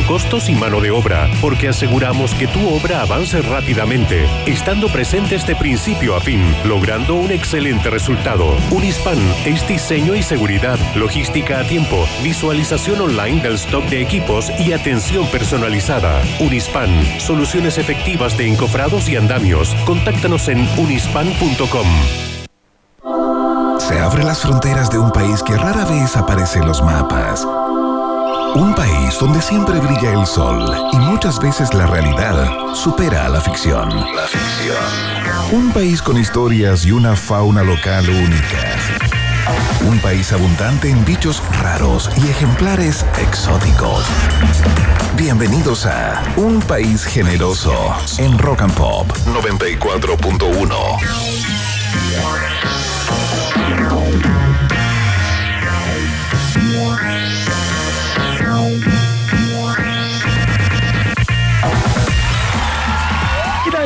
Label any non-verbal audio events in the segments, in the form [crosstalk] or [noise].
costos y mano de obra, porque aseguramos que tu obra avance rápidamente, estando presentes de principio a fin, logrando un excelente resultado. Unispan es diseño y seguridad, logística a tiempo, visualización online del stock de equipos y atención personalizada. Unispan, soluciones efectivas de encofrados y andamios. Contáctanos en unispan.com. Se abren las fronteras de un país que rara vez aparece en los mapas. Un país donde siempre brilla el sol y muchas veces la realidad supera a la ficción. La ficción. Un país con historias y una fauna local únicas. Un país abundante en bichos raros y ejemplares exóticos. Bienvenidos a Un País Generoso en Rock and Pop 94.1.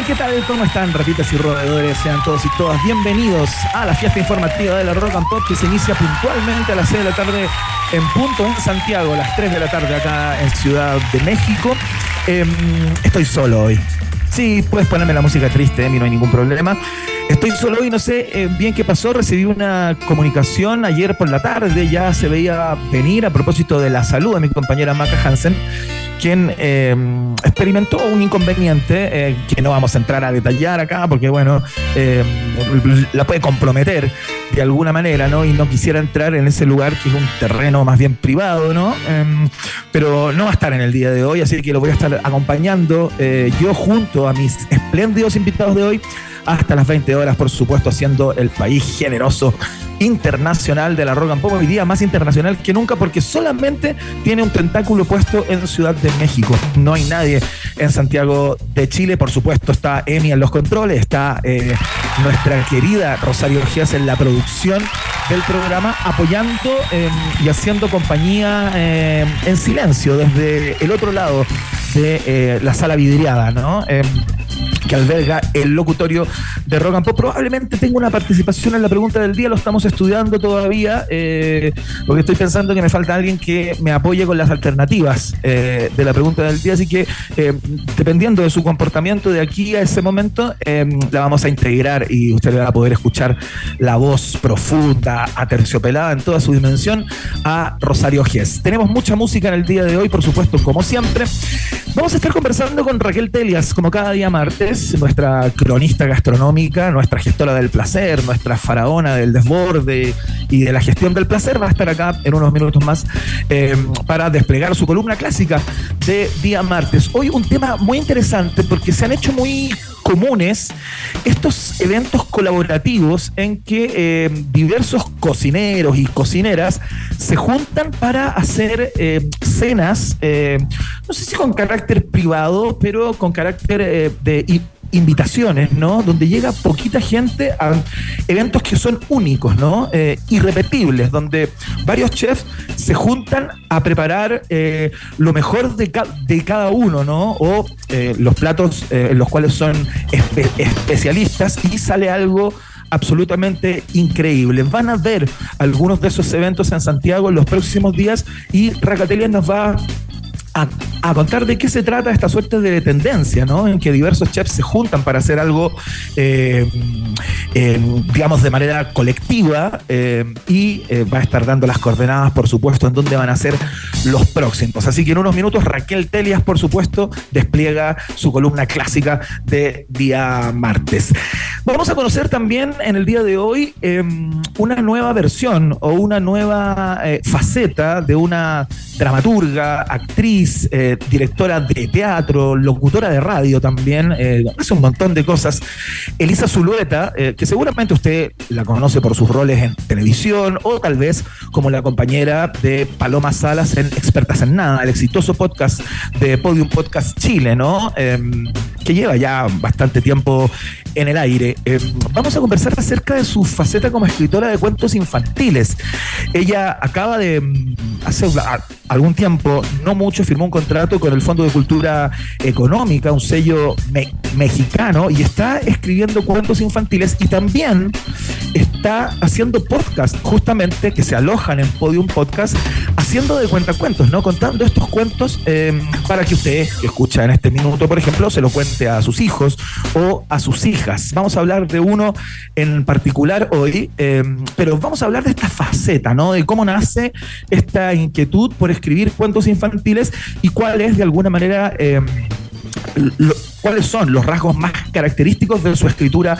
¿Qué tal? ¿Cómo están, ratitas y roedores? Sean todos y todas bienvenidos a la fiesta informativa de la Rock and Pop que se inicia puntualmente a las 6 de la tarde en punto en Santiago, a las 3 de la tarde acá en Ciudad de México. Em, estoy solo hoy. Sí, puedes ponerme la música triste, mí no hay ningún problema. Estoy solo hoy, no sé eh, bien qué pasó. Recibí una comunicación ayer por la tarde, ya se veía venir a propósito de la salud de mi compañera Maca Hansen quien eh, experimentó un inconveniente eh, que no vamos a entrar a detallar acá porque, bueno, eh, la puede comprometer de alguna manera, ¿no? Y no quisiera entrar en ese lugar que es un terreno más bien privado, ¿no? Em, pero no va a estar en el día de hoy, así que lo voy a estar acompañando yo junto a mis espléndidos invitados de hoy hasta las 20 horas, por supuesto, haciendo el país generoso internacional de la rock and pop, hoy día más internacional que nunca porque solamente tiene un tentáculo puesto en Ciudad de México. No hay nadie en Santiago de Chile, por supuesto está Emi en los controles, está eh, nuestra querida Rosario Gias en la producción del programa, apoyando eh, y haciendo compañía eh, en silencio desde el otro lado de la sala vidriada, ¿no? Que alberga el locutorio de Rock and. Probablemente tenga una participación en la pregunta del día, lo estamos estudiando todavía, eh, porque estoy pensando que me falta alguien que me apoye con las alternativas eh, de la pregunta del día, así que eh, dependiendo de su comportamiento de aquí a ese momento, la vamos a integrar y usted va a poder escuchar la voz profunda, aterciopelada en toda su dimensión a Rosario Gies. Tenemos mucha música en el día de hoy, por supuesto, como siempre. Vamos a estar conversando con Raquel Telias, como cada día martes, nuestra cronista gastronómica, nuestra gestora del placer, nuestra faraona del desborde y de la gestión del placer. Va a estar acá en unos minutos más eh, para desplegar su columna clásica de día martes. Hoy un tema muy interesante porque se han hecho muy comunes estos eventos colaborativos en que eh, diversos cocineros y cocineras se juntan para hacer eh, cenas, no sé si con carácter privado, pero con carácter de invitaciones, ¿no? Donde llega poquita gente a eventos que son únicos, ¿no? Eh, irrepetibles, donde varios chefs se juntan a preparar eh, lo mejor de, de, cada uno, ¿no? O eh, los platos en los cuales son especialistas y sale algo absolutamente increíble. Van a ver algunos de esos eventos en Santiago en los próximos días y Racatelia nos va a, contar de qué se trata esta suerte de tendencia, ¿no? En que diversos chefs se juntan para hacer algo, eh, digamos, de manera colectiva eh, y eh, va a estar dando las coordenadas, por supuesto, en dónde van a ser los próximos. Así que en unos minutos Raquel Telias, por supuesto, despliega su columna clásica de día martes. Vamos a conocer también en el día de hoy una nueva versión o una nueva faceta de una dramaturga, actriz, eh, directora de teatro, locutora de radio también, eh, hace un montón de cosas. Elisa Zulueta, eh, que seguramente usted la conoce por sus roles en televisión o tal vez como la compañera de Paloma Salas en Expertas en Nada, el exitoso podcast de Podium Podcast Chile, ¿no? Em, que lleva ya bastante tiempo en el aire. Eh, vamos a conversar acerca de su faceta como escritora de cuentos infantiles. Ella acaba de, mm, hace algún tiempo, no mucho, firmó un contrato con el Fondo de Cultura Económica, un sello mexicano, y está escribiendo cuentos infantiles y también está haciendo podcasts, justamente que se alojan en Podium Podcast, haciendo de cuentacuentos, ¿no? Contando estos cuentos eh, para que usted, que escucha en este minuto, por ejemplo, se lo cuente a sus hijos o a sus hijas. Vamos a hablar de uno en particular hoy, eh, pero vamos a hablar de esta faceta, ¿no? De cómo nace esta inquietud por escribir cuentos infantiles y cuál es, de alguna manera, eh, cuáles son los rasgos más característicos de su escritura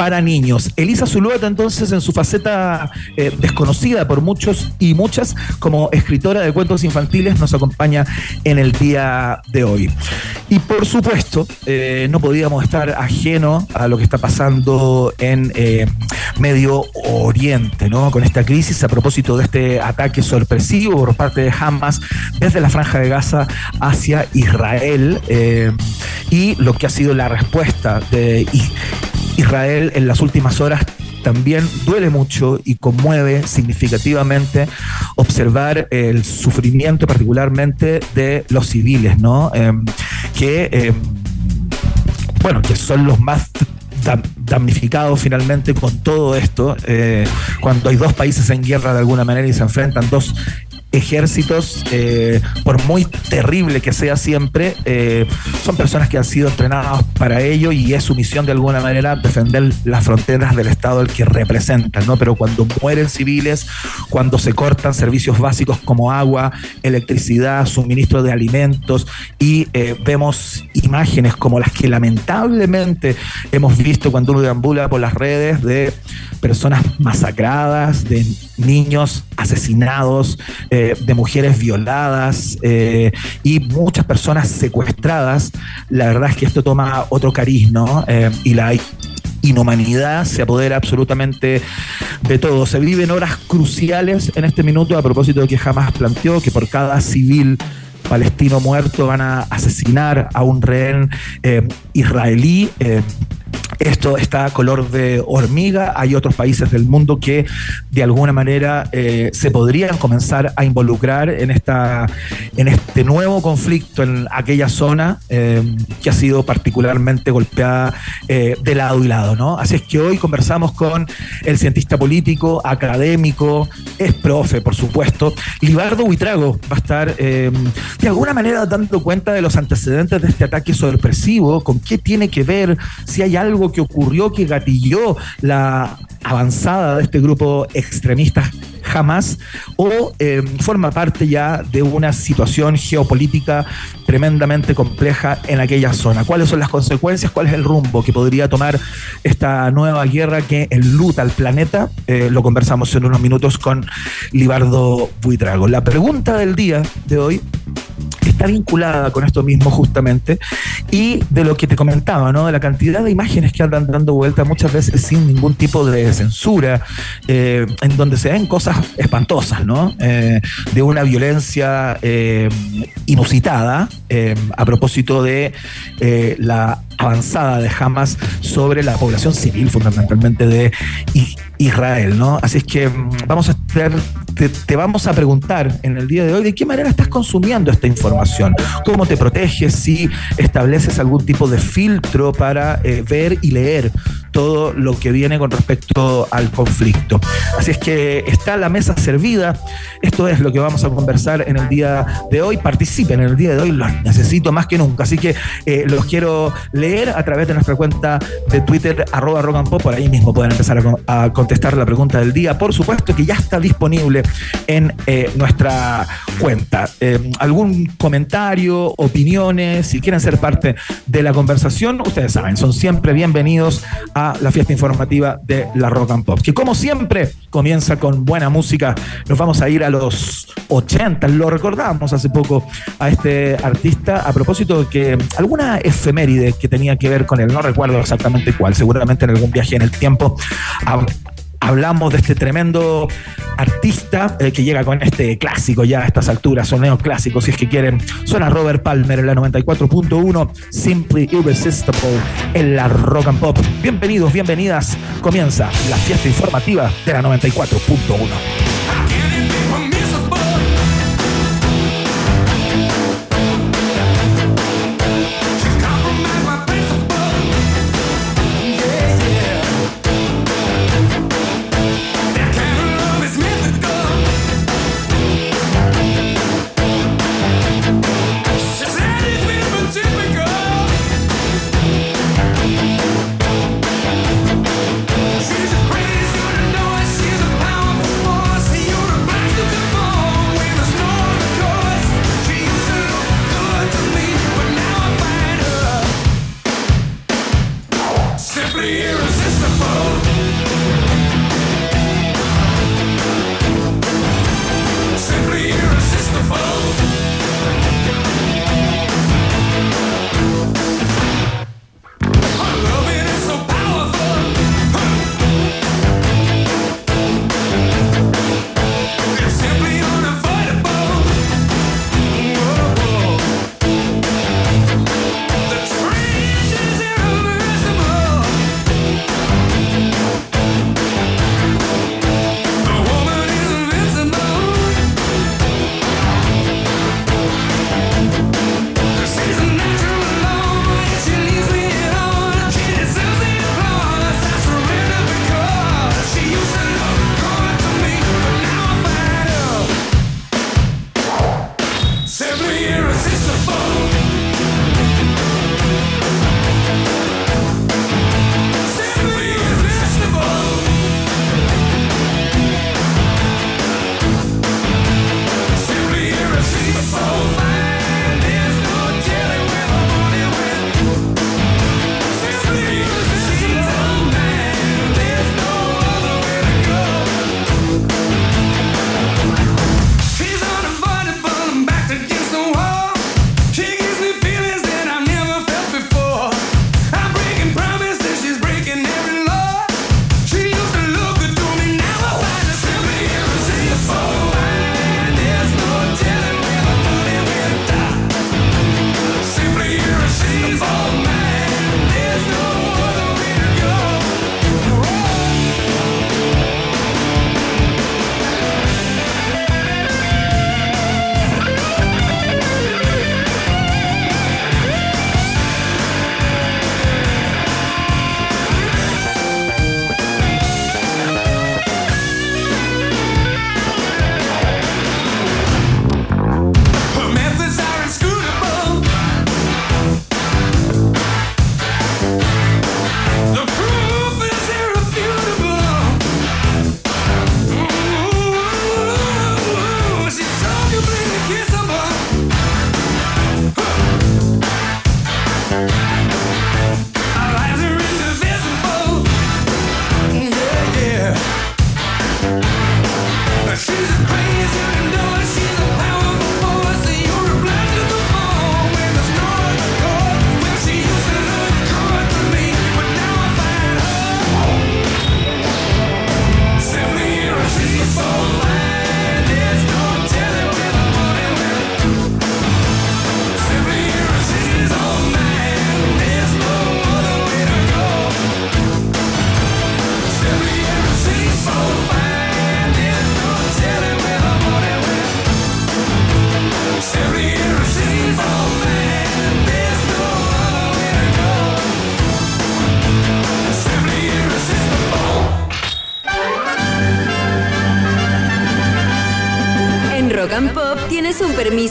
para niños. Elisa Zulueta, entonces, en su faceta eh, desconocida por muchos y muchas, como escritora de cuentos infantiles, nos acompaña en el día de hoy. Y por supuesto, eh, no podíamos estar ajeno a lo que está pasando en eh, Medio Oriente, ¿no? Con esta crisis a propósito de este ataque sorpresivo por parte de Hamas desde la Franja de Gaza hacia Israel y lo que ha sido la respuesta de Israel en las últimas horas también duele mucho y conmueve significativamente observar el sufrimiento particularmente de los civiles, ¿no? Em, que, em, bueno, que son los más damnificados finalmente con todo esto, eh, cuando hay dos países en guerra de alguna manera y se enfrentan dos ejércitos, eh, por muy terrible que sea siempre, eh, son personas que han sido entrenadas para ello y es su misión de alguna manera defender las fronteras del Estado al que representan, ¿no? Pero cuando mueren civiles, cuando se cortan servicios básicos como agua, electricidad, suministro de alimentos y eh, vemos imágenes como las que lamentablemente hemos visto cuando uno deambula por las redes de personas masacradas, de niños asesinados, eh, de mujeres violadas eh, y muchas personas secuestradas, la verdad es que esto toma otro cariz, ¿no? Eh, y la inhumanidad se apodera absolutamente de todo. Se viven horas cruciales en este minuto a propósito de que jamás planteó que por cada civil palestino muerto van a asesinar a un rehén israelí. Esto está a color de hormiga. Hay otros países del mundo que de alguna manera eh, se podrían comenzar a involucrar en, esta, en este nuevo conflicto en aquella zona eh, que ha sido particularmente golpeada eh, de lado y lado. ¿no? Así es que hoy conversamos con el cientista político, académico, es profe, por supuesto. Libardo Huitrago va a estar de alguna manera dando cuenta de los antecedentes de este ataque sorpresivo, con qué tiene que ver, si hay algo que ocurrió que gatilló la avanzada de este grupo extremista jamás o em, forma parte ya de una situación geopolítica tremendamente compleja en aquella zona. ¿Cuáles son las consecuencias? ¿Cuál es el rumbo que podría tomar esta nueva guerra que enluta al planeta? Eh, lo conversamos en unos minutos con Libardo Buitrago. La pregunta del día de hoy está vinculada con esto mismo justamente y de lo que te comentaba, ¿no? De la cantidad de imágenes que andan dando vuelta muchas veces sin ningún tipo de censura, eh, en donde se ven cosas espantosas, ¿no? Eh, de una violencia eh, inusitada a propósito de la avanzada de Hamas sobre la población civil, fundamentalmente de Israel, ¿no? Así es que mm, vamos a estar, te, vamos a preguntar en el día de hoy de qué manera estás consumiendo esta información, cómo te proteges, si estableces algún tipo de filtro para eh, ver y leer todo lo que viene con respecto al conflicto. Así es que está la mesa servida. Esto es lo que vamos a conversar en el día de hoy. Participen en el día de hoy, los necesito más que nunca. Así que eh, los quiero leer a través de nuestra cuenta de Twitter, arroba rock pop. Por ahí mismo pueden empezar a, contestar la pregunta del día. Por supuesto que ya está disponible en eh, nuestra cuenta. Eh, ¿Algún comentario, opiniones? Si quieren ser parte de la conversación, ustedes saben, son siempre bienvenidos a la fiesta informativa de la Rock and Pop, que como siempre comienza con buena música. Nos vamos a ir a los 80, lo recordamos hace poco a este artista a propósito de que alguna efeméride que tenía que ver con él, no recuerdo exactamente cuál, seguramente en algún viaje en el tiempo hablamos de este tremendo artista eh, que llega con este clásico ya a estas alturas, son neoclásicos si es que quieren. Suena Robert Palmer en la 94.1, Simply Irresistible en la Rock and Pop. Bienvenidos, bienvenidas. Comienza la fiesta informativa de la 94.1.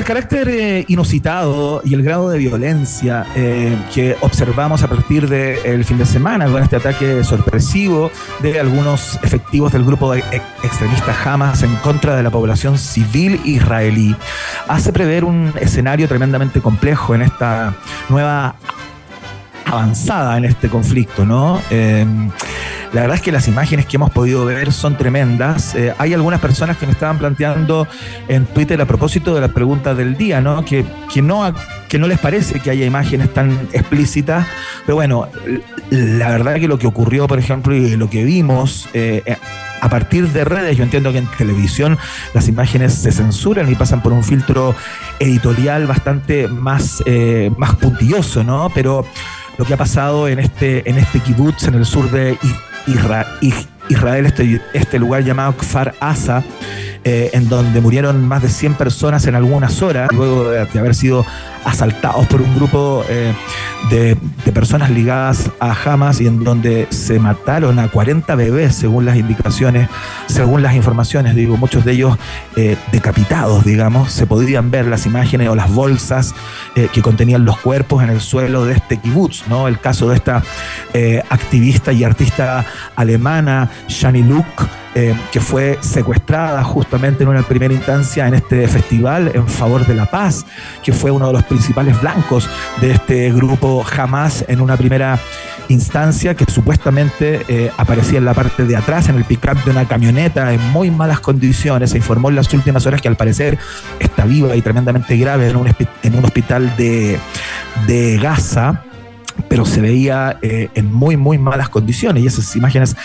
El carácter eh, inusitado y el grado de violencia eh, que observamos a partir del fin de semana con este ataque sorpresivo de algunos efectivos del grupo de extremistas Hamas en contra de la población civil israelí, hace prever un escenario tremendamente complejo en esta nueva avanzada en este conflicto, ¿no? Eh, la verdad es que las imágenes que hemos podido ver son tremendas. Eh, hay algunas personas que me estaban planteando en Twitter a propósito de la pregunta del día, ¿no? Que, que no que no les parece que haya imágenes tan explícitas, pero bueno, la verdad que lo que ocurrió, por ejemplo, y lo que vimos eh, a partir de redes, yo entiendo que en televisión las imágenes se censuran y pasan por un filtro editorial bastante más, eh, más puntilloso, ¿no? Pero lo que ha pasado en este, en este kibutz en el sur de Israel, este, este lugar llamado Kfar Asa, eh, en donde murieron más de 100 personas en algunas horas, luego de, haber sido asaltados por un grupo eh, de, personas ligadas a Hamas y en donde se mataron a 40 bebés, según las indicaciones, según las informaciones, digo, muchos de ellos eh, decapitados, digamos, se podían ver las imágenes o las bolsas que contenían los cuerpos en el suelo de este kibutz, ¿no? El caso de esta activista y artista alemana, Shani Luke, eh, que fue secuestrada justamente en una primera instancia en este festival en favor de la paz, que fue uno de los principales blancos de este grupo Hamas en una primera instancia que supuestamente eh, aparecía en la parte de atrás, en el pick-up de una camioneta en muy malas condiciones. Se informó en las últimas horas que al parecer está viva y tremendamente grave en un, en un hospital de, de Gaza pero se veía eh, en muy, muy malas condiciones y esas imágenes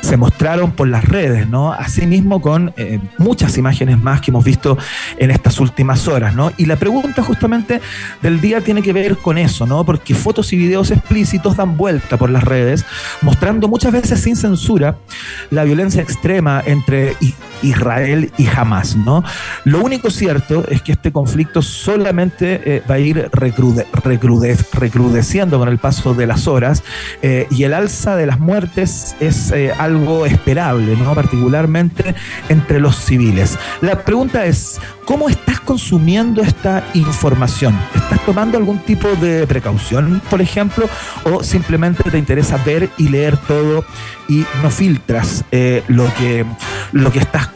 se mostraron por las redes, ¿no? Asimismo con eh, muchas imágenes más que hemos visto en estas últimas horas, ¿no? Y la pregunta justamente del día tiene que ver con eso, ¿no? Porque fotos y videos explícitos dan vuelta por las redes, mostrando muchas veces sin censura la violencia extrema entre Israel y Hamas, ¿no? Lo único cierto es que este conflicto solamente eh, va a ir recrudeciendo con el paso de las horas eh, y el alza de las muertes es eh, algo esperable, ¿no? particularmente entre los civiles. La pregunta es, ¿cómo estás consumiendo esta información? ¿Estás tomando algún tipo de precaución, por ejemplo, o simplemente te interesa ver y leer todo y no filtras eh, lo, que, lo que estás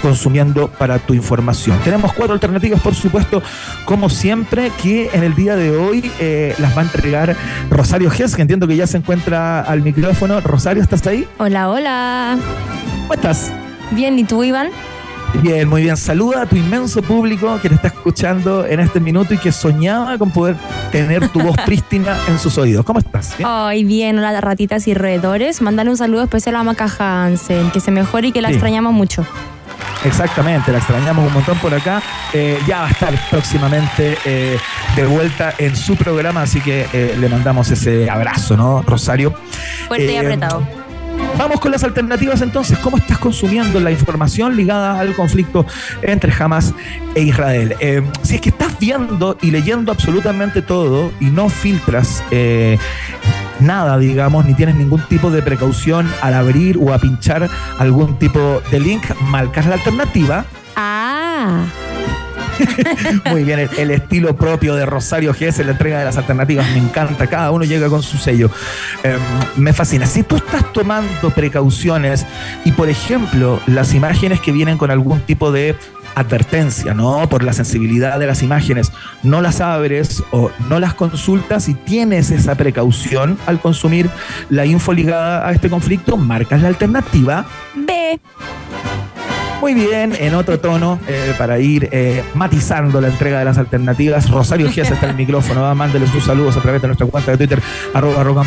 consumiendo para tu información. Tenemos cuatro alternativas, por supuesto, como siempre, que en el día de hoy eh, las va a entregar Rosario Gess, que entiendo que ya se encuentra al micrófono. Rosario, ¿estás ahí? Hola, hola. ¿Cómo estás? Bien, ¿y tú, Iván? Bien, muy bien. Saluda a tu inmenso público que te está escuchando en este minuto y que soñaba con poder tener tu voz [laughs] prístina en sus oídos. ¿Cómo estás? Ay, bien, hola ratitas y roedores. Mándale un saludo especial a Maca Hansen, que se mejore y que la extrañamos mucho. Exactamente, la extrañamos un montón por acá. Eh, ya va a estar próximamente eh, de vuelta en su programa, así que eh, le mandamos ese abrazo, ¿no, Rosario? Fuerte y apretado. Vamos con las alternativas entonces. ¿Cómo estás consumiendo la información ligada al conflicto entre Hamas e Israel? si es que estás viendo y leyendo absolutamente todo y no filtras nada, digamos, ni tienes ningún tipo de precaución al abrir o a pinchar algún tipo de link, marcas la alternativa. Ah. [laughs] Muy bien, el, estilo propio de Rosario G la entrega de las alternativas, me encanta, cada uno llega con su sello. Em, me fascina. Si tú estás tomando precauciones y, por ejemplo, las imágenes que vienen con algún tipo de advertencia, ¿no? Por la sensibilidad de las imágenes, no las abres o no las consultas y tienes esa precaución al consumir la info ligada a este conflicto, marcas la alternativa B. Muy bien, en otro tono, eh, para ir eh, matizando la entrega de las alternativas, Rosario Gies está en el micrófono, ¿va? mándale sus saludos a través de nuestra cuenta de Twitter, arroba rock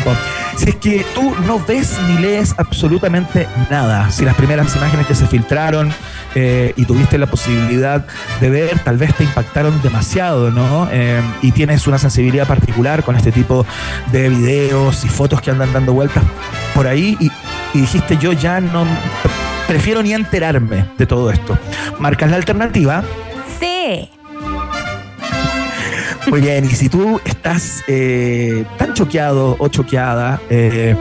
Si es que tú no ves ni lees absolutamente nada, si las primeras imágenes que se filtraron eh, y tuviste la posibilidad de ver, tal vez te impactaron demasiado, ¿no? y tienes una sensibilidad particular con este tipo de videos y fotos que andan dando vueltas por ahí y dijiste yo ya no prefiero ni enterarme de todo esto. ¿Marcas la alternativa? Sí. Muy bien, y si tú estás eh, tan choqueado o choqueada eh,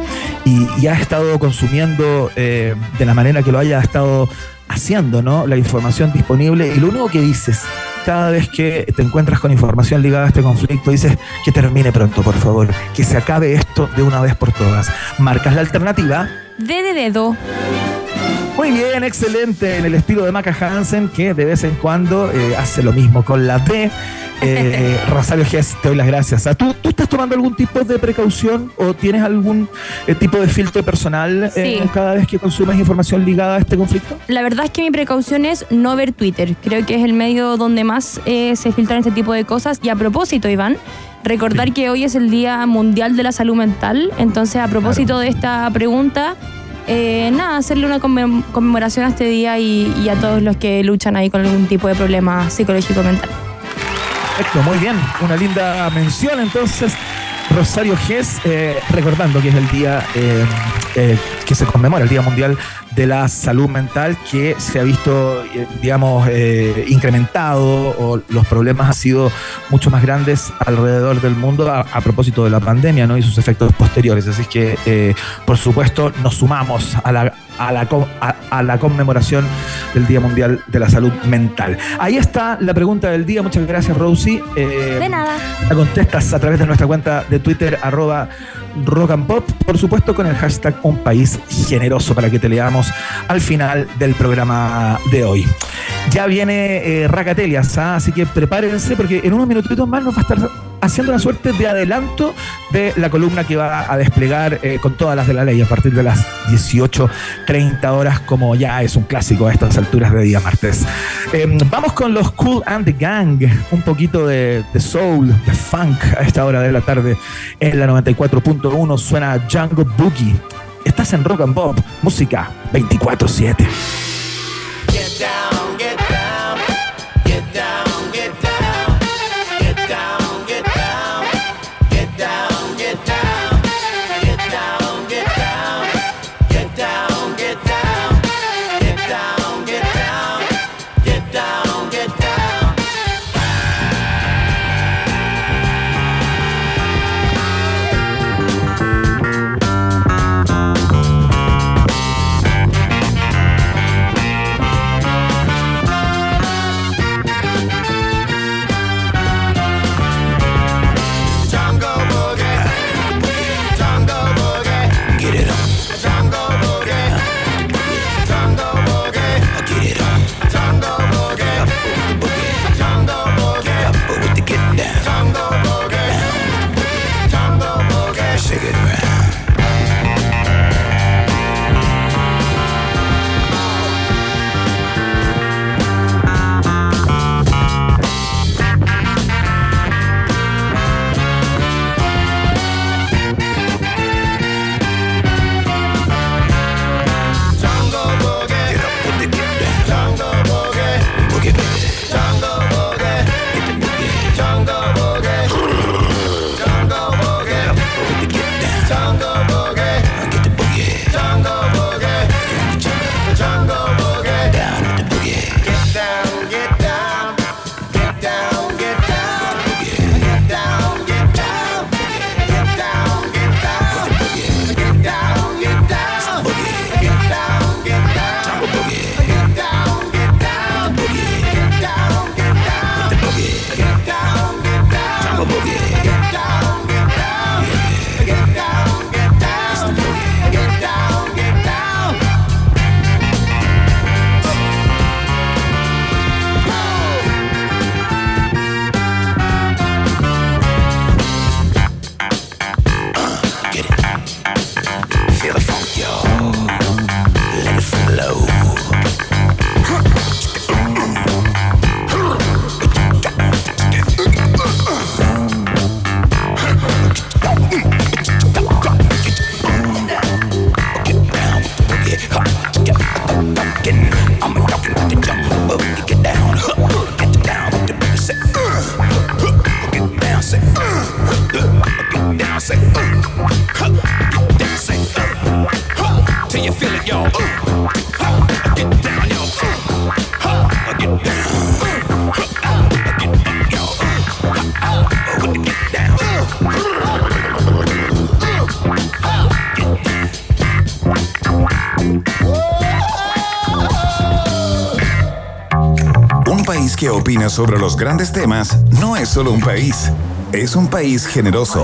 y, has estado consumiendo eh, de la manera que lo haya estado haciendo, ¿no? La información disponible y lo único que dices cada vez que te encuentras con información ligada a este conflicto, dices que termine pronto, por favor, que se acabe esto de una vez por todas. Marcas la alternativa. D de dedo. Muy bien, excelente, en el estilo de Maca Hansen, que de vez en cuando eh, hace lo mismo con la D. Eh, [laughs] Rosario Gess, te doy las gracias. Ah, ¿Tú, ¿Tú estás tomando algún tipo de precaución o tienes algún eh, tipo de filtro personal eh, cada vez que consumes información ligada a este conflicto? La verdad es que mi precaución es no ver Twitter. Creo que es el medio donde más se filtran este tipo de cosas. Y a propósito, Iván, recordar que hoy es el Día Mundial de la Salud Mental. Entonces, a propósito de esta pregunta, eh, nada, hacerle una conmem- conmemoración a este día y, a todos los que luchan ahí con algún tipo de problema psicológico mental. Perfecto, muy bien. Una linda mención entonces. Rosario Gess, eh, recordando que es el día eh, que se conmemora, el Día Mundial de la Salud Mental, que se ha visto, eh, digamos, eh, incrementado o los problemas han sido mucho más grandes alrededor del mundo a, a propósito de la pandemia ¿no? y sus efectos posteriores. Así es que, eh, por supuesto, nos sumamos a la, a, la, a- a la conmemoración del Día Mundial de la Salud Mental. Ahí está la pregunta del día. Muchas gracias, Rosie. Eh, De nada. la contestas a través de nuestra cuenta de Twitter, arroba rock and pop, por supuesto con el hashtag un país generoso para que te leamos al final del programa de hoy. Ya viene eh, Racatelias, ¿ah? así que prepárense porque en unos minutitos más nos va a estar haciendo una suerte de adelanto de la columna que va a desplegar eh, con todas las de la ley a partir de las 18.30 horas, como ya es un clásico a estas alturas de día martes. Eh, vamos con los Cool and the Gang, un poquito de, de soul, de funk a esta hora de la tarde en la 94.1 suena Django Boogie. Estás en Rock and Pop, música 24-7. Que opina sobre los grandes temas no es solo un país, es un país generoso.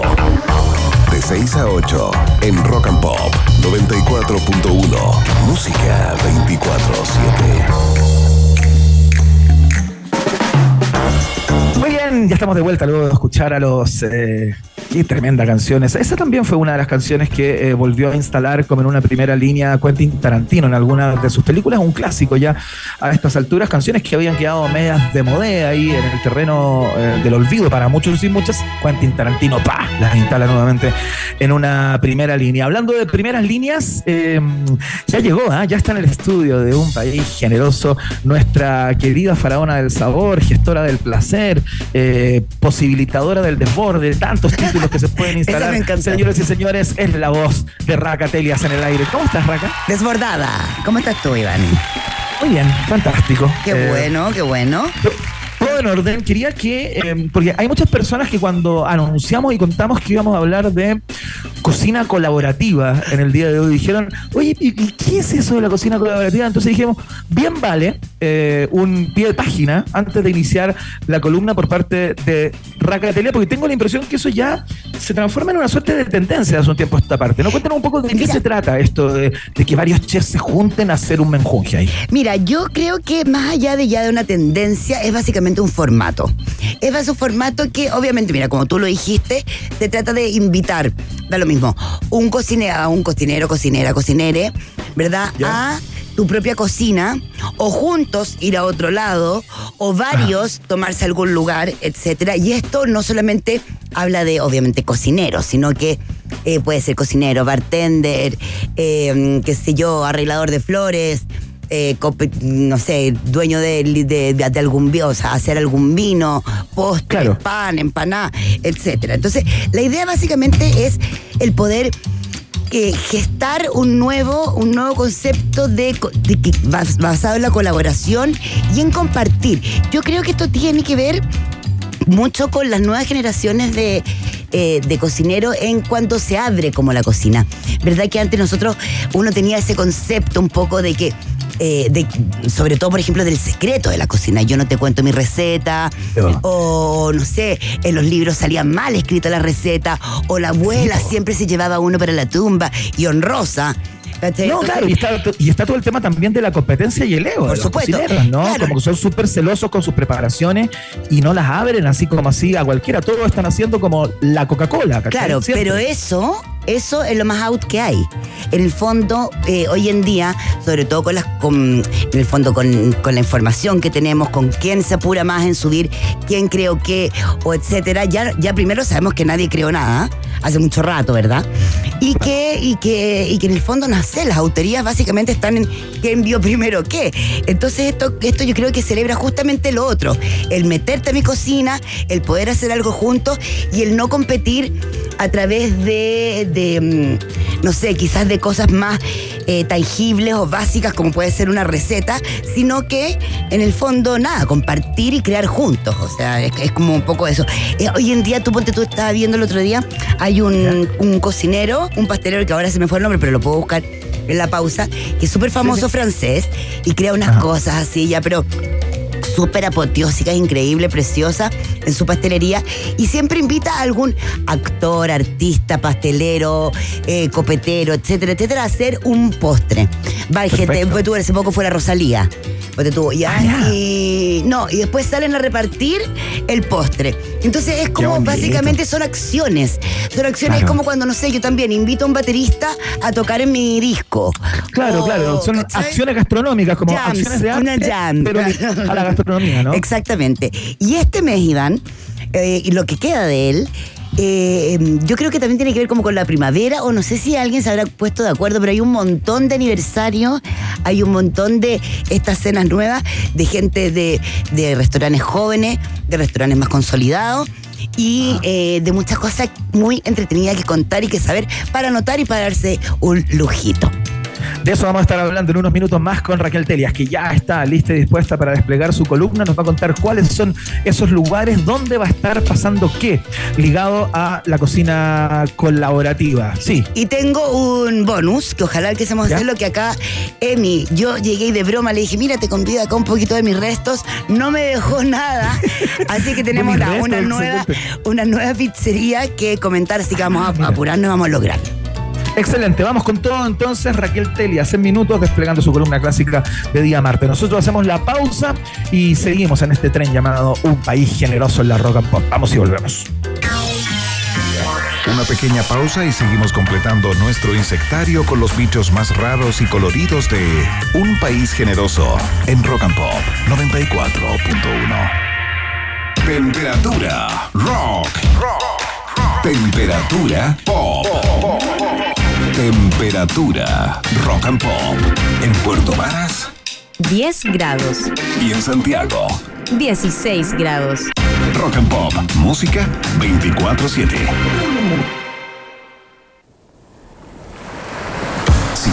De 6 a 8 en Rock and Pop 94.1. Música 24-7. Muy bien, ya estamos de vuelta luego de escuchar a los... Eh, qué tremenda canción esa. También fue una de las canciones que eh, volvió a instalar como en una primera línea Quentin Tarantino en algunas de sus películas, un clásico ya a estas alturas, canciones que habían quedado medias de modé ahí en el terreno eh, del olvido para muchos y muchas. Quentin Tarantino, pa, las instala nuevamente en una primera línea. Hablando de primeras líneas, eh, ya llegó, ¿ah? ya está en el estudio de un país generoso nuestra querida faraona del sabor, gestora del placer, eh, posibilitadora del desborde, tantos títulos que se pueden instalar. Señores y señores, es la voz de Raca Telias en el aire. ¿Cómo estás, Raca? Desbordada. ¿Cómo estás tú, Iván? Muy bien, fantástico. Qué Eh, bueno, qué bueno. Todo en orden. Quería que, eh, porque hay muchas personas que cuando anunciamos y contamos que íbamos a hablar de cocina colaborativa en el día de hoy, dijeron, oye, ¿y qué es eso de la cocina colaborativa? Entonces dijimos, bien vale eh, un pie de página antes de iniciar la columna por parte de Racatelia, porque tengo la impresión que eso ya se transforma en una suerte de tendencia hace un tiempo a esta parte. ¿No? Cuéntanos un poco de qué se trata esto de, de que varios chefs se junten a hacer un menjunje ahí. Mira, yo creo que más allá de ya de una tendencia, es básicamente un formato. Es bas- un formato que, obviamente, mira, como tú lo dijiste, se trata de invitar, da lo mismo, un cocinero, a un cocinero, cocinera, cocinere, ¿verdad? A tu propia cocina, o juntos ir a otro lado, o varios tomarse a algún lugar, etcétera. Y esto no solamente habla de, obviamente, cocineros, sino que eh, puede ser cocinero, bartender, eh, qué sé yo, arreglador de flores, eh, no sé, dueño de, de- algún o sea, hacer algún vino, postre, Claro. pan, empaná, etcétera. Entonces, la idea básicamente es el poder eh, gestar un nuevo, un nuevo concepto de, de basado en la colaboración y en compartir. Yo creo que esto tiene que ver mucho con las nuevas generaciones de, eh, de cocineros en cuanto se abre como la cocina. ¿Verdad que antes nosotros uno tenía ese concepto un poco de que eh, de, sobre todo, por ejemplo, del secreto de la cocina. Yo no te cuento mi receta, o no sé, en los libros salía mal escrita la receta, o la abuela siempre se llevaba uno para la tumba y honrosa. ¿cachai? No, claro, y está, y está todo el tema también de la competencia y el ego. Por supuesto, ¿no? claro. Como que son súper celosos con sus preparaciones y no las abren así como así a cualquiera. Todos están haciendo como la Coca-Cola. Claro, pero eso, eso es lo más out que hay. En el fondo, eh, hoy en día, sobre todo con las, con, en el fondo con, con la información que tenemos, con quién se apura más en subir, quién creo qué, o etcétera, ya, ya primero sabemos que nadie creó nada, hace mucho rato, ¿verdad? Y que, y que, y que en el fondo, no sé, las autorías básicamente están en quién vio primero qué. Entonces esto, esto yo creo que celebra justamente lo otro, el meterte a mi cocina, el poder hacer algo juntos y el no competir a través de, mm, no sé, quizás de cosas más eh, tangibles o básicas como puede ser una receta, sino que en el fondo nada, compartir y crear juntos. O sea, es, es como un poco eso. Eh, hoy en día, tú ponte, tú estabas viendo el otro día, hay un, un cocinero, un pastelero que ahora se me fue el nombre, pero lo puedo buscar en la pausa, que es súper famoso francés y crea unas Ajá. cosas así ya, pero súper apoteósica, increíble, preciosa en su pastelería y siempre invita a algún actor, artista, pastelero, eh, copetero, etcétera, etcétera, a hacer un postre. Va gente, tú hace poco fue la Rosalía. Tú, ya, Ah, y no, y después salen a repartir el postre. Entonces es como básicamente son acciones. Son acciones Claro. como cuando, no sé, yo también invito a un baterista a tocar en mi disco. Claro, claro, son ¿cachai? acciones gastronómicas, como Jams, acciones de arte, una jam, pero claro. a la gastronomía, ¿no? Exactamente. Y este mes, Iván, eh, y lo que queda de él, eh, yo creo que también tiene que ver como con la primavera, o no sé si alguien se habrá puesto de acuerdo, pero hay un montón de aniversarios, hay un montón de estas cenas nuevas, de gente de, de restaurantes jóvenes, de restaurantes más consolidados. Y eh, de muchas cosas muy entretenidas que contar y que saber para anotar y para darse un lujito. De eso vamos a estar hablando en unos minutos más con Raquel Telias, que ya está lista y dispuesta para desplegar su columna. Nos va a contar cuáles son esos lugares donde va a estar pasando qué, ligado a la cocina colaborativa. Sí. Y tengo un bonus, que ojalá alcancemos a hacerlo, que acá, Emi, yo llegué y de broma le dije, mira, te convido acá un poquito de mis restos, no me dejó nada, [laughs] así que tenemos una, restos, una nueva, excelente. una nueva pizzería que comentar, así que vamos a apurarnos, vamos a lograr. Excelente, vamos con todo entonces. Raquel Telly, hace minutos desplegando su columna clásica de Día Marte. Nosotros hacemos la pausa y seguimos en este tren llamado Un País Generoso en la Rock and Pop. Vamos y volvemos. Una pequeña pausa y seguimos completando nuestro insectario con los bichos más raros y coloridos de Un País Generoso en Rock and Pop 94.1. Temperatura rock. Temperatura pop. Temperatura rock and pop en Puerto Varas 10 grados. y en Santiago. 16 grados. Rock and Pop, música 24/7.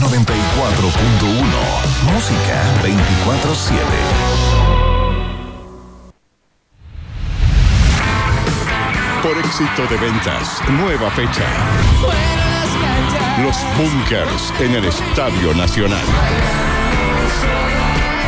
94.1, música 24/7. Por éxito de ventas, nueva fecha. Los Bunkers en el Estadio Nacional.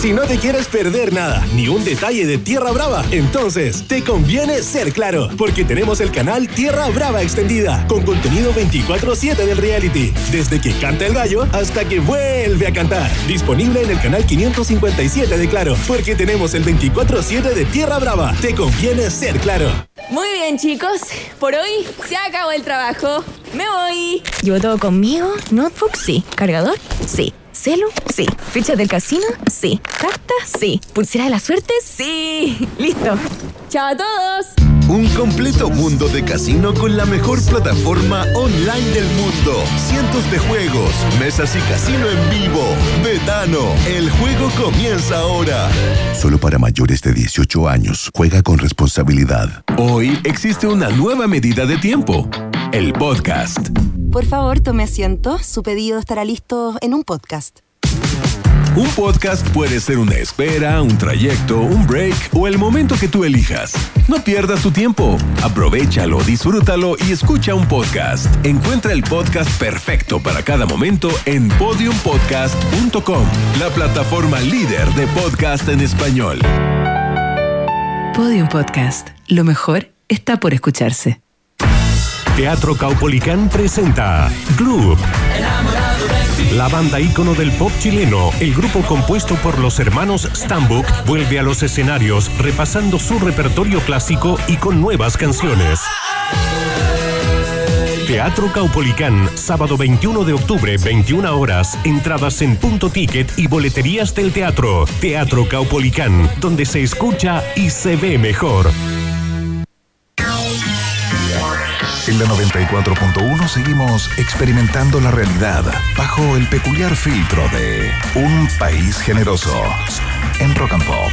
Si no te quieres perder nada, ni un detalle de Tierra Brava, entonces te conviene ser claro, porque tenemos el canal Tierra Brava Extendida, con contenido 24-7 del reality, desde que canta el gallo hasta que vuelve a cantar. Disponible en el canal 557 de Claro, porque tenemos el 24-7 de Tierra Brava. Te conviene ser claro. Muy bien, chicos. Por hoy se acabó el trabajo. Me voy. ¿Llevo todo conmigo? ¿Notebook? Sí. ¿Cargador? Sí. ¿Celu? Sí. ¿Ficha del casino? Sí. ¿Carta? Sí. ¿Pulsera de la suerte? Sí. [laughs] Listo. ¡Chao a todos! Un completo mundo de casino con la mejor plataforma online del mundo. Cientos de juegos, mesas y casino en vivo. Betano, el juego comienza ahora. Solo para mayores de 18 años. Juega con responsabilidad. Hoy existe una nueva medida de tiempo. El podcast. Por favor, tome asiento. Su pedido estará listo en un podcast. Un podcast puede ser una espera, un trayecto, un break o el momento que tú elijas. No pierdas tu tiempo. Aprovechalo, disfrútalo y escucha un podcast. Encuentra el podcast perfecto para cada momento en podiumpodcast.com, la plataforma líder de podcast en español. Podium Podcast. Lo mejor está por escucharse. Teatro Caupolicán presenta Gloop. La banda ícono del pop chileno, el grupo compuesto por los hermanos Stambuk, vuelve a los escenarios repasando su repertorio clásico y con nuevas canciones. Teatro Caupolicán, sábado 21 de octubre, 21 horas. Entradas en punto ticket y boleterías del teatro. Teatro Caupolicán, donde se escucha y se ve mejor. En la 94.1 seguimos experimentando la realidad bajo el peculiar filtro de Un País Generoso en Rock and Pop.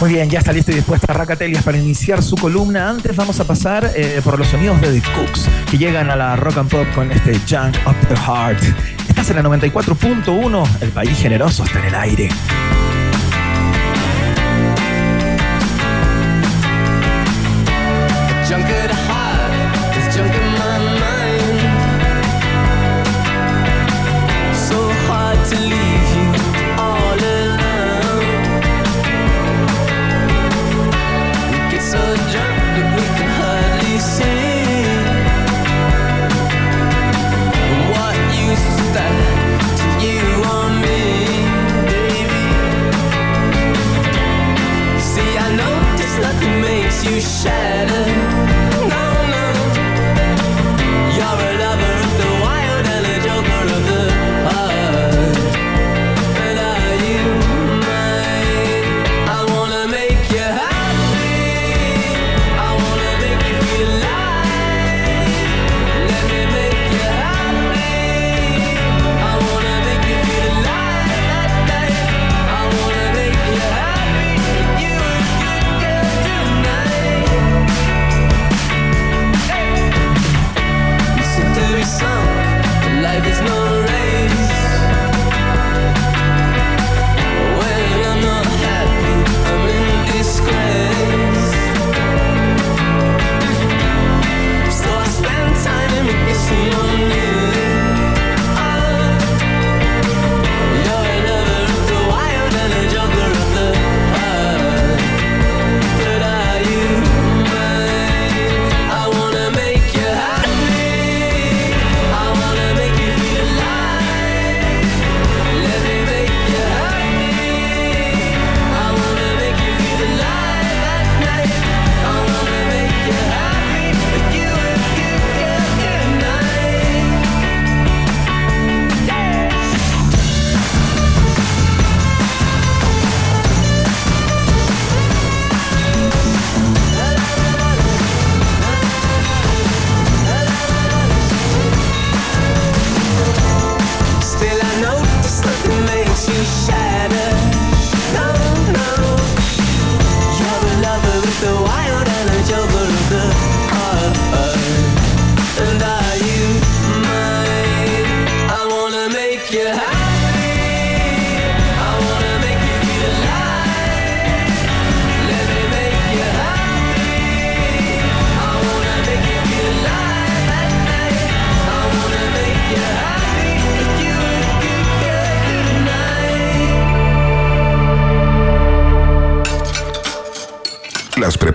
Muy bien, ya está lista y dispuesta Racatelias para iniciar su columna. Antes vamos a pasar eh, por los sonidos de The Cooks que llegan a la Rock and Pop con este Junk of the Heart. Estás en la 94.1, el país generoso está en el aire.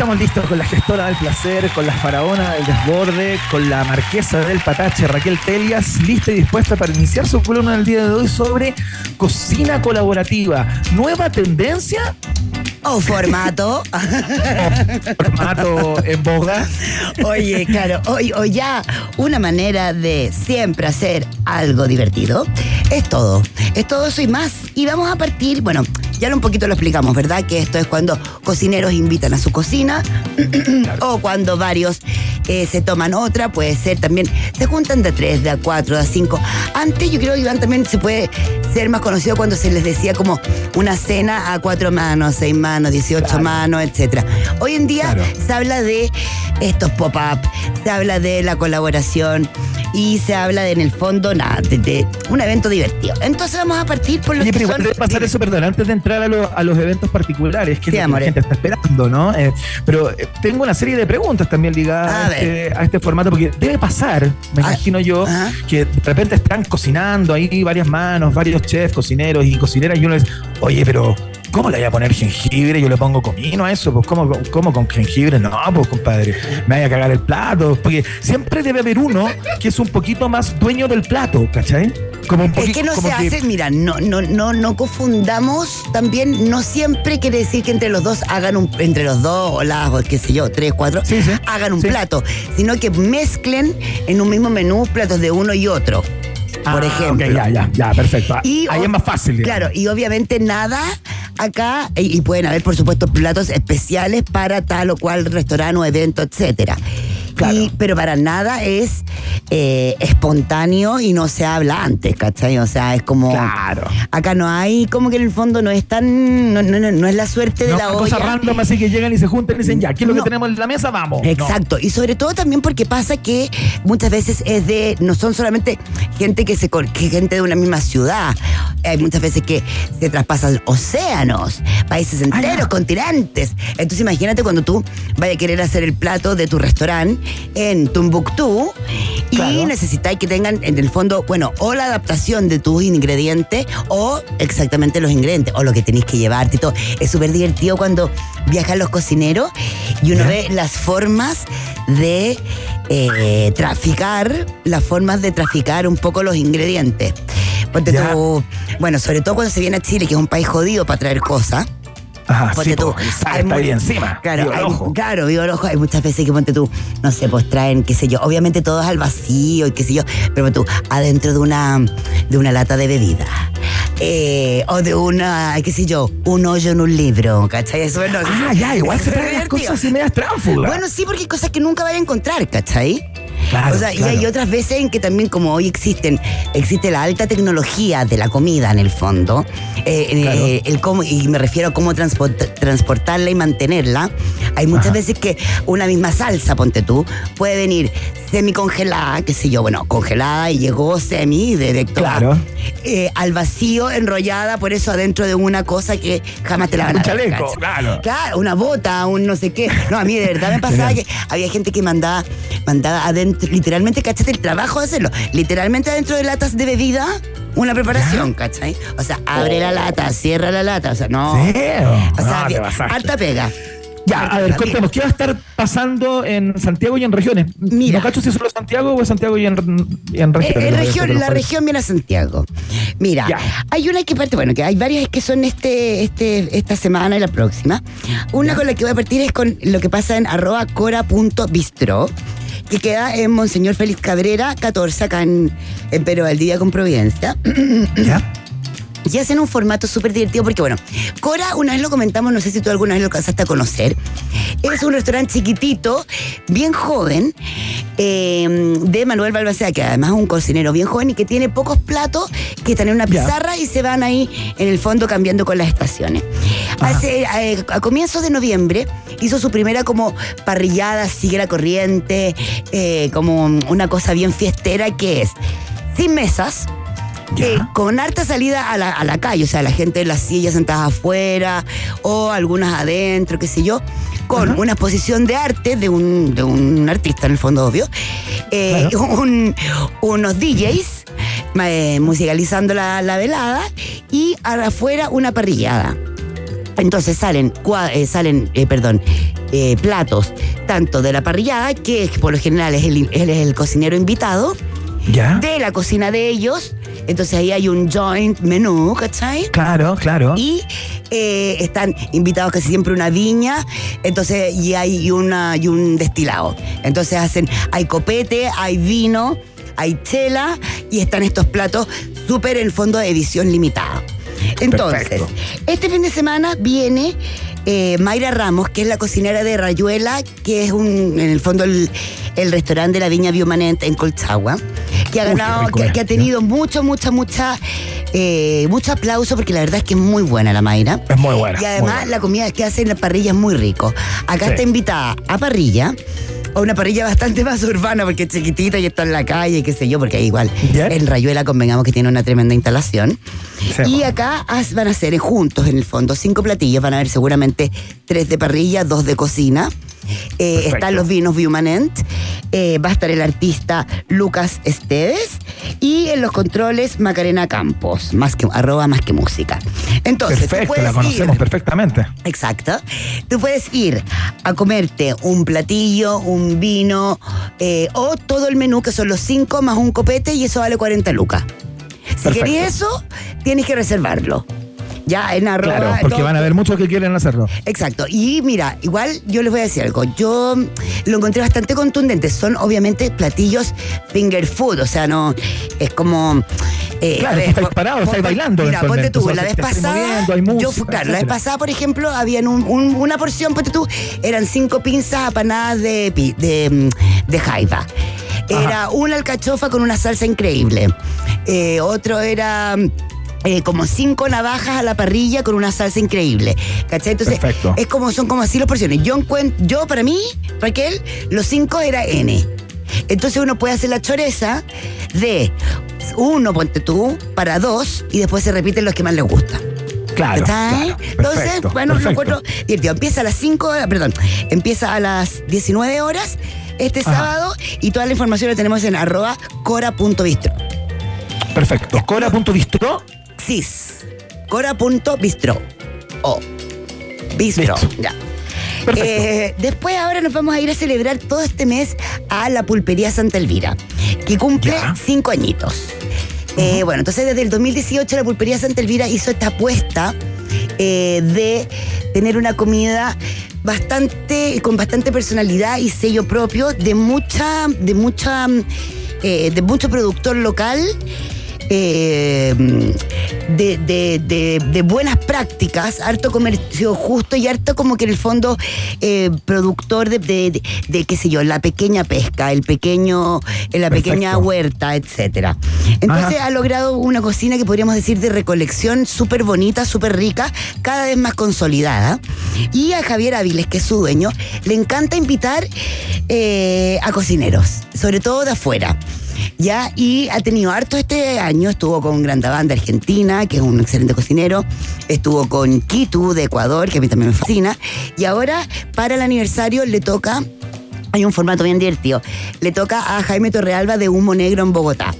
Estamos listos con la gestora del placer, con la faraona del desborde, con la marquesa del patache, Raquel Telias, lista y dispuesta para iniciar su columna del día de hoy sobre cocina colaborativa. ¿Nueva tendencia? O formato. [laughs] formato en boga. Oye, claro, hoy o ya una manera de siempre hacer algo divertido. Es todo. Es todo eso y más. Y vamos a partir, bueno, ya lo un poquito lo explicamos, ¿verdad? Que esto es cuando cocineros invitan a su cocina [clears throat] o cuando varios eh, se toman otra, puede ser también, se juntan de a tres, de a cuatro, de a cinco. Antes yo creo, Iván, también se puede ser más conocido cuando se les decía como una cena a cuatro manos, seis manos, 18 manos, etcétera. Hoy en día se habla de estos pop-up, se habla de la colaboración y se habla de, en el fondo, nada, de, de un evento divertido. Entonces vamos a partir por los Oye, que pero igual son- pasar eso, perdón, antes de entrar a, lo- a los eventos particulares, que es lo que la gente está esperando, ¿no? Eh, pero eh, tengo una serie de preguntas también ligadas A este, a este formato, porque debe pasar, me imagino yo, que de repente están cocinando ahí varias manos, varios chefs, cocineros y cocineras, y uno dice, oye, pero ¿Cómo le voy a poner jengibre? Yo le pongo comino a eso. Pues, ¿cómo, cómo con jengibre? No, pues, compadre, me vaya a cagar el plato. Porque siempre debe haber uno que es un poquito más dueño del plato, ¿cachai? Como un Es que no como se hace, mira, no, no, no, no confundamos también, no siempre quiere decir que entre los dos hagan un, entre los dos o las, o qué sé yo, tres, cuatro, hagan un plato, sino que mezclen en un mismo menú platos de uno y otro. Por Ah, ejemplo. ok, ya, ya, ya, perfecto. Y Ahí o- es más fácil. digamos. Claro, y obviamente nada acá, y, y pueden haber, por supuesto, platos especiales para tal o cual restaurante o evento, etcétera. Y- pero para nada es eh, espontáneo y no se habla antes, ¿cachai? O sea, es como. Claro. Acá no hay, como que en el fondo no es tan. No, no, no, no es la suerte de la una olla. cosa random, así que llegan y se juntan y dicen, ya, ¿qué es lo que tenemos en la mesa? Vamos. Exacto, y sobre todo también porque pasa que muchas veces es de, no son solamente gente que se que gente de una misma ciudad, hay muchas veces que se traspasan océanos, países enteros, continentes. Entonces imagínate cuando tú vayas a querer hacer el plato de tu restaurante en Tumbuctú y necesitáis que tengan en el fondo, bueno, o la adaptación de tus ingredientes o exactamente los ingredientes o lo que tenéis que llevarte y todo. Es súper divertido cuando viajan los cocineros y uno ve las formas de eh, traficar, las formas de traficar un poco los ingredientes. Ponte tú, bueno, sobre todo cuando se viene a Chile, que es un país jodido para traer cosas. Ajá, Ponte sí, tú, po, el sal hay está mu- ahí encima. Claro, viva el hay, ojo. claro, viva el ojo. Hay muchas veces que ponte tú, no sé, pues traen, qué sé yo, obviamente todos al vacío y qué sé yo, pero ponte tú, adentro de una, de una lata de bebida. Eh, o de una, qué sé yo, un hoyo en un libro, ¿cachai? Eso no, Ah, ya, igual se traen las cosas así medias tránfugas. Bueno, sí, porque hay cosas que nunca vaya a encontrar, ¿cachai? Claro, o sea, y claro. hay otras veces en que también, como hoy existen, existe la alta tecnología de la comida en el fondo, eh, eh, el cómo, y me refiero a cómo transport- transportarla y mantenerla. Hay muchas veces que una misma salsa, ponte tú, puede venir semi congelada, qué sé yo, bueno, congelada y llegó semi directo Claro. eh, al vacío, enrollada, por eso adentro de una cosa que jamás te la van a Un chaleco, claro. Claro, una bota, un no sé qué. No, a mí de verdad me [laughs] pasaba que había gente que mandaba, mandaba adentro, literalmente, ¿cachai? El trabajo de hacerlo. Literalmente adentro de latas de bebida, una preparación, ¿cachai? O sea, abre la lata, cierra la lata, o sea, no. ¿Serio? O sea, No, harta pega. Ya, a ver, contemos, ¿qué va a estar pasando en Santiago y en regiones? Mira. ¿No cacho si es solo Santiago o es Santiago y en, y en Eh, regiones? en región, la región viene a Santiago. Mira, hay una que parte, bueno, que hay varias que son este, este, esta semana y la próxima. Una con la que voy a partir es con lo que pasa en arroba cora.bistro, que queda en Monseñor Félix Cabrera, 14, acá en, en Pero al Día con Providencia. Y hacen un formato súper divertido porque, bueno, Cora, una vez lo comentamos, no sé si tú alguna vez lo alcanzaste a conocer. Es un restaurante chiquitito, bien joven, eh, de Manuel Balbacea, que además es un cocinero bien joven y que tiene pocos platos que están en una pizarra y se van ahí en el fondo cambiando con las estaciones. Hace, eh, a comienzos de noviembre hizo su primera como parrillada, sigue la corriente, eh, como una cosa bien fiestera que es sin mesas eh, con harta salida a la, a la calle, o sea, la gente en las sillas sentadas afuera o algunas adentro, qué sé yo, con una exposición de arte de un, de un artista, en el fondo obvio, eh, [laughs] un- unos DJs eh, musicalizando la, la velada y afuera una parrillada. Entonces salen, eh, salen eh, perdón, eh, platos tanto de la parrillada, que por lo general es el, él es el cocinero invitado, ¿Ya? de la cocina de ellos. Entonces ahí hay un joint menú, ¿cachai? Claro, claro. Y eh, están invitados casi siempre una viña, entonces, y hay una, y un destilado. Entonces hacen, hay copete, hay vino, hay chela, y están estos platos súper en fondo de edición limitada. Entonces, Perfecto. este fin de semana viene eh, Mayra Ramos, que es la cocinera de Rayuela, que es un, en el fondo el, el restaurante de la Viña Biomanent en Colchagua, que ha ganado, que, que tenido mucho, mucha, mucha, eh, mucho aplauso, porque la verdad es que es muy buena la Mayra. Es muy buena. Y además buena. la comida que hace en la parrilla es muy rico. Acá Sí. está invitada a parrilla. A una parrilla bastante [laughs] más urbana porque es chiquitita y está en la calle, qué sé yo, porque igual en Rayuela convengamos que tiene una tremenda instalación. Sí, y bueno. acá van a ser juntos en el fondo cinco platillos, van a haber seguramente tres de parrilla, dos de cocina. Eh, están los vinos Viumanent, eh, va a estar el artista Lucas Esteves y en los controles Macarena Campos, más que, arroba más que música. Entonces, Perfecto, la conocemos ir- perfectamente. Exacto. Tú puedes ir a comerte un platillo, un vino eh, o todo el menú, que son los cinco más un copete, y eso vale 40 lucas. Si querés eso, tienes que reservarlo. Ya en arroba. Claro, porque todo- van a haber muchos que quieren hacerlo. Exacto. Y mira, igual yo les voy a decir algo. Yo lo encontré bastante contundente. Son obviamente platillos finger food, o sea, no es como. eh, Claro, ver, tú estás po- parado, po- estás bailando Mira, ponte tú, o sea, la vez pasada. moviendo, yo claro, la vez pasada, por ejemplo, habían un- un- una porción, ponte tú, eran cinco pinzas apanadas de, de jaiba. Era una alcachofa con una salsa increíble. Eh, otro era. Eh, como cinco navajas a la parrilla con una salsa increíble. ¿Cachai? Entonces, Perfecto. es como son como así las porciones. Yo encuent- yo para mí, Raquel, los cinco era N. Entonces uno puede hacer la choreza de uno, ponte tú, para dos, y después se repiten los que más les gusta. Claro. Entonces, Perfecto, bueno, lo perfecto. encuentro divertido. Empieza a las 5, perdón, empieza a las 19 horas este Ajá. sábado y toda la información la tenemos en arroba cora.bistro. Perfecto. Cora.bistro. Cis. Cora.bistro. O. Bistro. Ya. Eh, después ahora nos vamos a ir a celebrar todo este mes a la pulpería Santa Elvira, que cumple Ya. cinco añitos. Eh, bueno, entonces desde el 2018 la pulpería Santa Elvira hizo esta apuesta eh, de tener una comida bastante, con bastante personalidad y sello propio de mucha, de mucha, eh, de mucho productor local. Eh, de, de- de- de buenas prácticas, harto comercio justo y harto como que en el fondo eh, productor de, qué sé yo, la pequeña pesca, el pequeño, eh, la Perfecto. pequeña huerta, etcétera. Entonces Ajá. ha logrado una cocina que podríamos decir de recolección súper bonita, súper rica, cada vez más consolidada. Y a Javier Áviles, que es su dueño, le encanta invitar eh, a cocineros, sobre todo de afuera. Ya, y ha tenido harto este año, estuvo con Grandaván de Argentina, que es un excelente cocinero, estuvo con Kitu de Ecuador, que a mí también me fascina, y ahora para el aniversario le toca, hay un formato bien divertido, le toca a Jaime Torrealba de Humo Negro en Bogotá.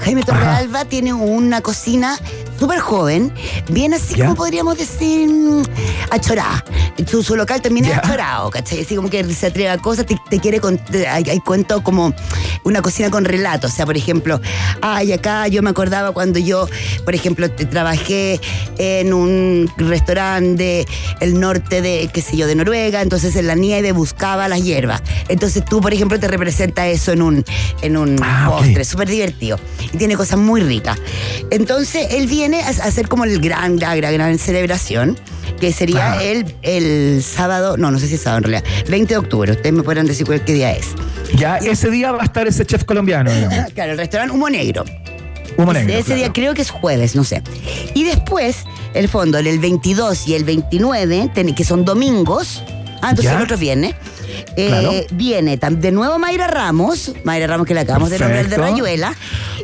Jaime Torrealba tiene una cocina súper joven, bien así ¿Ya? como podríamos decir, mm, achorada. Su, su local también es achorado, ¿cachai? Así como que se atreve a cosas, te, te quiere con, te- hay, hay cuento como una cocina con relatos. O sea, por ejemplo, ay, acá yo me acordaba cuando yo, por ejemplo, te- trabajé en un restaurante del norte de, qué sé yo, de Noruega, entonces en la nieve buscaba las hierbas. Entonces tú, por ejemplo, te representa eso en un, en un Ah, postre, súper divertido. Y tiene cosas muy ricas. Entonces él viene a, a hacer como el gran, la gran, gran celebración, que sería el, el sábado, no, no sé si es sábado en realidad, 20 de octubre. Ustedes me podrán decir cuál qué día es. Ya ese día va a estar ese chef colombiano. [laughs] digamos. Claro, el restaurante Humo Negro. Humo negro. Ese claro. día creo que es jueves, no sé. Y después, el fondo, el 22 y el 29, ten- que son domingos. Ah, entonces Ya. el otro viernes. Eh, Claro. Viene de nuevo Mayra Ramos, Mayra Ramos que le acabamos de nombrar de. Rayuela,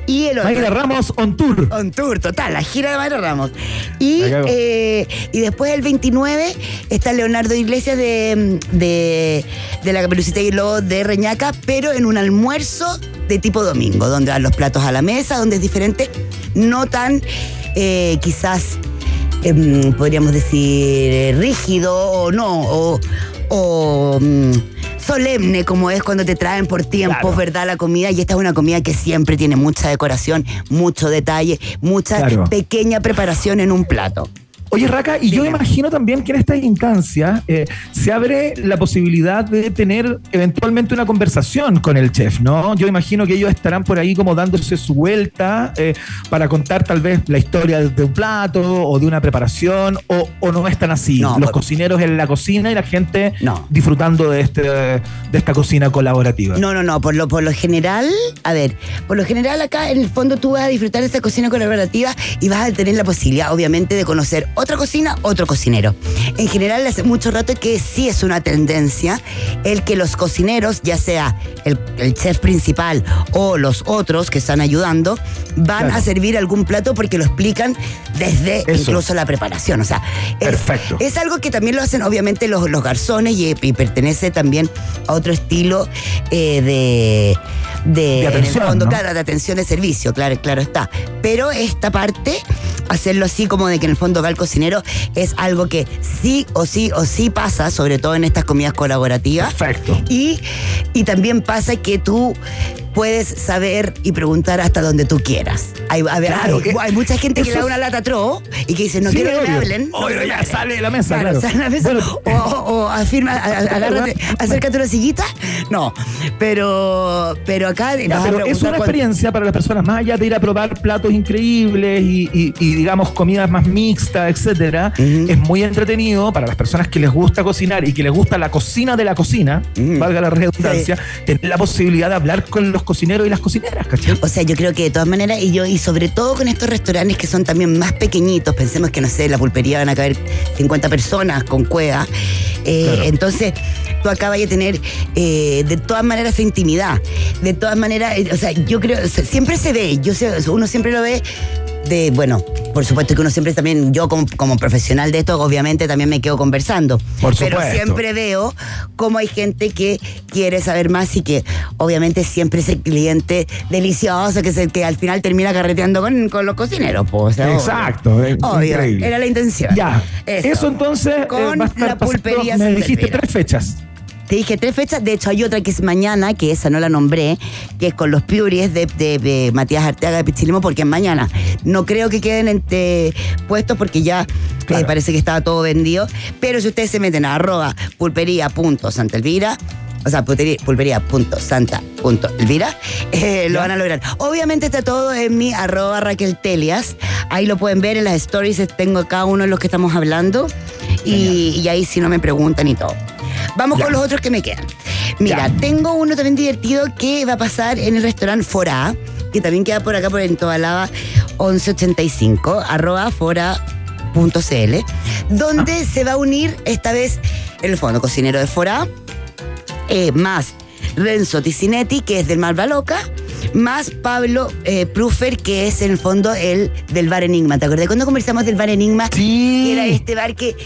Y el otro. Mayra Ramos on tour. On tour, total, la gira de Mayra Ramos. Y, eh, y después el 29 está Leonardo Iglesias de, de, de la Caperucita y el Lobo de Reñaca, pero en un almuerzo de tipo domingo, donde van los platos a la mesa, donde es diferente, no tan eh, quizás, em, podríamos decir, eh, rígido o no, o, o, mm, solemne como es cuando te traen por tiempos, Claro. ¿verdad? La comida. Y esta es una comida que siempre tiene mucha decoración, mucho detalle, mucha Claro. pequeña preparación en un plato. Oye, Raca, y yo imagino también que en esta instancia eh, se abre la posibilidad de tener eventualmente una conversación con el chef, ¿no? Yo imagino que ellos estarán por ahí como dándose su vuelta eh, para contar tal vez la historia de un plato o de una preparación, o, o no es tan así. No, Los por- cocineros en la cocina y la gente No. disfrutando de, este, de esta cocina colaborativa. No, no, no, por lo, por lo general, a ver, por lo general acá en el fondo tú vas a disfrutar de esta cocina colaborativa y vas a tener la posibilidad, obviamente, de conocer otra cocina, otro cocinero. En general, hace mucho rato que sí es una tendencia el que los cocineros, ya sea el, el chef principal o los otros que están ayudando, van Claro. a servir algún plato porque lo explican desde Eso. incluso la preparación. O sea, es- Perfecto. es algo que también lo hacen obviamente los, los garzones y, y pertenece también a otro estilo eh, de, de, De en el atención, fondo, ¿no? claro, de atención de servicio, claro, claro está. Pero esta parte, hacerlo así como de que en el fondo va el cocinero, es algo que sí o sí o sí pasa, sobre todo en estas comidas colaborativas. Perfecto. Y, y también pasa que tú puedes saber y preguntar hasta donde tú quieras. Hay, a ver, Claro, hay, que- hay mucha gente que le da una lata tro y que dice, no Sí, quiero que me hablen. no Obvio, que ya hablen. sale de la mesa, claro. sale de la mesa. Bueno. o, o- afirma, [laughs] agárrate, acércate una sillita. No, pero, pero acá Ya, pero es una experiencia para las personas, más allá de ir a probar platos increíbles y, y- y, digamos comidas más mixtas, etcétera, es muy entretenido para las personas que les gusta cocinar y que les gusta la cocina de la cocina, valga la redundancia, tener la posibilidad de hablar con los cocineros y las cocineras, ¿cachai? O sea, yo creo que de todas maneras, y yo, y sobre todo con estos restaurantes que son también más pequeñitos, pensemos que no sé, en la pulpería van a caber 50 personas con cueva. eh, Claro. Entonces, tú acá vayas a tener eh, de todas maneras esa intimidad. De todas maneras, eh, o sea, yo creo, o sea, siempre se ve, yo sé, uno siempre lo ve de, bueno, por supuesto que uno siempre también, yo como, como profesional de esto, obviamente también me quedo conversando. Por Pero supuesto. siempre veo cómo hay gente que quiere saber más y que obviamente siempre es el cliente delicioso que es el que al final termina carreteando con, con los cocineros. po, o sea, obvio. Exacto, Obvio, era la intención. Ya, eso, entonces eh, Con la pulpería Me dijiste tres fechas. Te dije tres fechas, de hecho hay otra que es mañana, que esa no la nombré, que es con los Puries de, de- de Matías Arteaga de Pichilimo, porque es mañana. No creo que queden entre puestos porque ya eh, parece que estaba todo vendido. Pero si ustedes se meten a arroba pulpería.santelvira, o sea, pulpería- pulpería.santa.elvira, [laughs] eh, lo van a lograr. Obviamente está todo en mi arroba Raquel Telias. Ahí lo pueden ver en las stories, tengo cada uno de los que estamos hablando. Y, y ahí si no me preguntan y todo. Vamos Ya. con los otros que me quedan. Mira, tengo uno también divertido que va a pasar en el restaurante Fora, que también queda por acá por en Tobalaba 1185, arroba fora.cl, donde se va a unir esta vez, en el fondo, cocinero de Fora, eh, más Renzo Ticinetti, que es del Malva Loca, más Pablo eh, Prufer, que es en el fondo el del Bar Enigma. ¿Te acuerdas cuando conversamos del Bar Enigma? Sí. Que era este bar que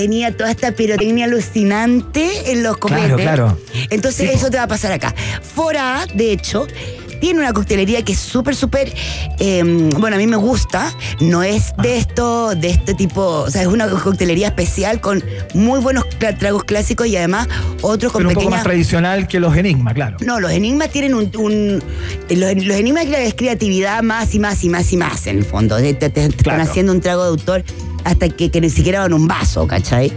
tenía toda esta pirotecnia alucinante en los copetes. Claro, claro. Entonces Sí, eso te va a pasar acá. Fora, de hecho, tiene una coctelería que es súper, súper, eh, bueno, a mí me gusta. No es de esto, de este tipo, o sea, es una coctelería especial con muy buenos tragos clásicos y además otros con Pero un poco más tradicional que los enigmas, claro. no, los enigmas tienen un. un- los, los enigmas es creatividad más y más y más y más, en el fondo. Te, te- te están haciendo un trago de autor hasta que, que ni siquiera va en un vaso, ¿cachai?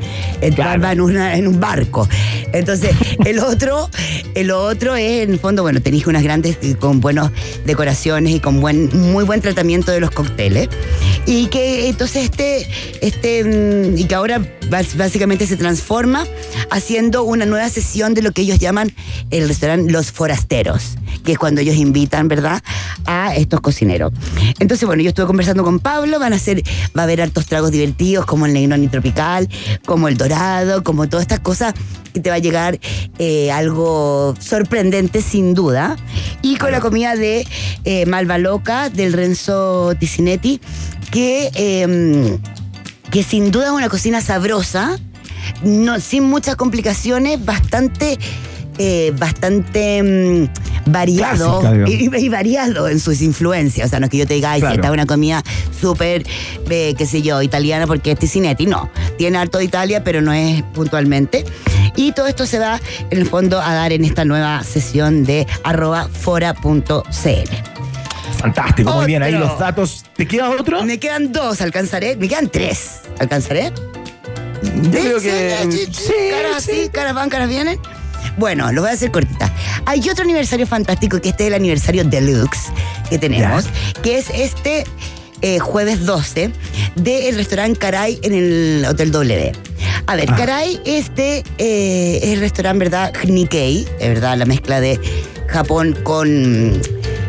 Claro. va en, una- en un barco. Entonces, el otro, el otro es, en el fondo, bueno, tenéis unas grandes eh, con buenas decoraciones y con buen, muy buen tratamiento de los cócteles. Y que entonces este, este, mm, y que ahora básicamente se transforma haciendo una nueva sesión de lo que ellos llaman el restaurante Los Forasteros, que es cuando ellos invitan, ¿verdad?, a estos cocineros. Entonces, bueno, yo estuve conversando con Pablo, van a hacer, va a haber hartos tragos divertidos como el Negroni Tropical, como el Dorado, como todas estas cosas que te va a llegar eh, algo sorprendente sin duda. Y con la comida de eh, Malva Loca, del Renzo Ticinetti, que, eh, que sin duda es una cocina sabrosa, no, sin muchas complicaciones, bastante, eh, bastante mm, variado Clásica, y, y variado en sus influencias. O sea, no es que yo te diga, ay, Claro. esta es una comida súper, eh, qué sé yo, italiana porque es Ticinetti. No, tiene harto de Italia, pero no es puntualmente. Y todo esto se va, en el fondo, a dar en esta nueva sesión de arroba fora.cl. Fantástico, muy bien. Ahí Otro. los datos. ¿Te queda otro? Me quedan dos, alcanzaré. Me quedan tres. ¿Alcanzaré? Yo creo que. Sí, Sí, caras sí. así, caras van, caras vienen. Bueno, lo voy a hacer cortita. Hay otro aniversario fantástico que este es el aniversario deluxe que tenemos, que es este eh, jueves 12 del restaurante Caray en el Hotel W. A ver, Ah. Caray este eh, es el restaurante, ¿verdad? Nikkei, es verdad, la mezcla de Japón con.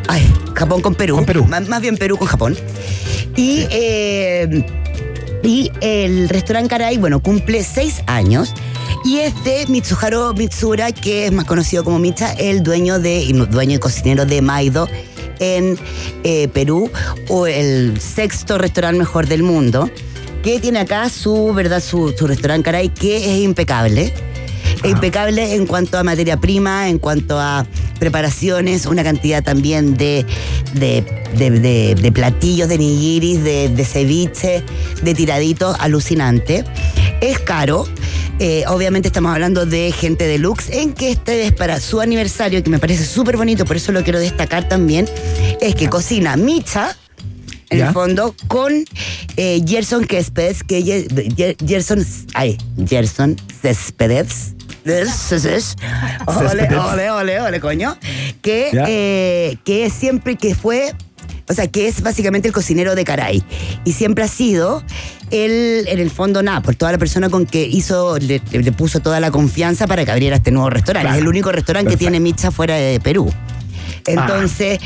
Ay, Japón con Perú. Con Perú. Más, más bien Perú con Japón. Y. eh, y el restaurante Caray, bueno, cumple seis años y es de Mitsuharu Mitsura, que es más conocido como Micha, el dueño de, dueño y cocinero de Maido en eh, Perú, o el sexto restaurante mejor del mundo, que tiene acá su, ¿verdad? Su, su restaurante Caray, que es impecable. Impecable en cuanto a materia prima, en cuanto a preparaciones, una cantidad también de, de, de- de- de platillos, de nigiris, de, de ceviche, de tiraditos, alucinante. Es caro. Eh, obviamente estamos hablando de gente deluxe, en que este es para su aniversario, que me parece súper bonito, por eso lo quiero destacar también, es que cocina Micha, en Ya. el fondo, con eh, Gerson Céspedes, que Ye- Gerson, ay, Gerson Céspedes. Ole, ole, ole, ole, coño. Que, eh, que siempre que fue, o sea, que es básicamente el cocinero de Caray. Y siempre ha sido él, en el fondo, nada, por toda la persona con que hizo, le, le puso toda la confianza para que abriera este nuevo restaurante. Claro. Es el único restaurante que tiene Micha fuera de Perú. Entonces,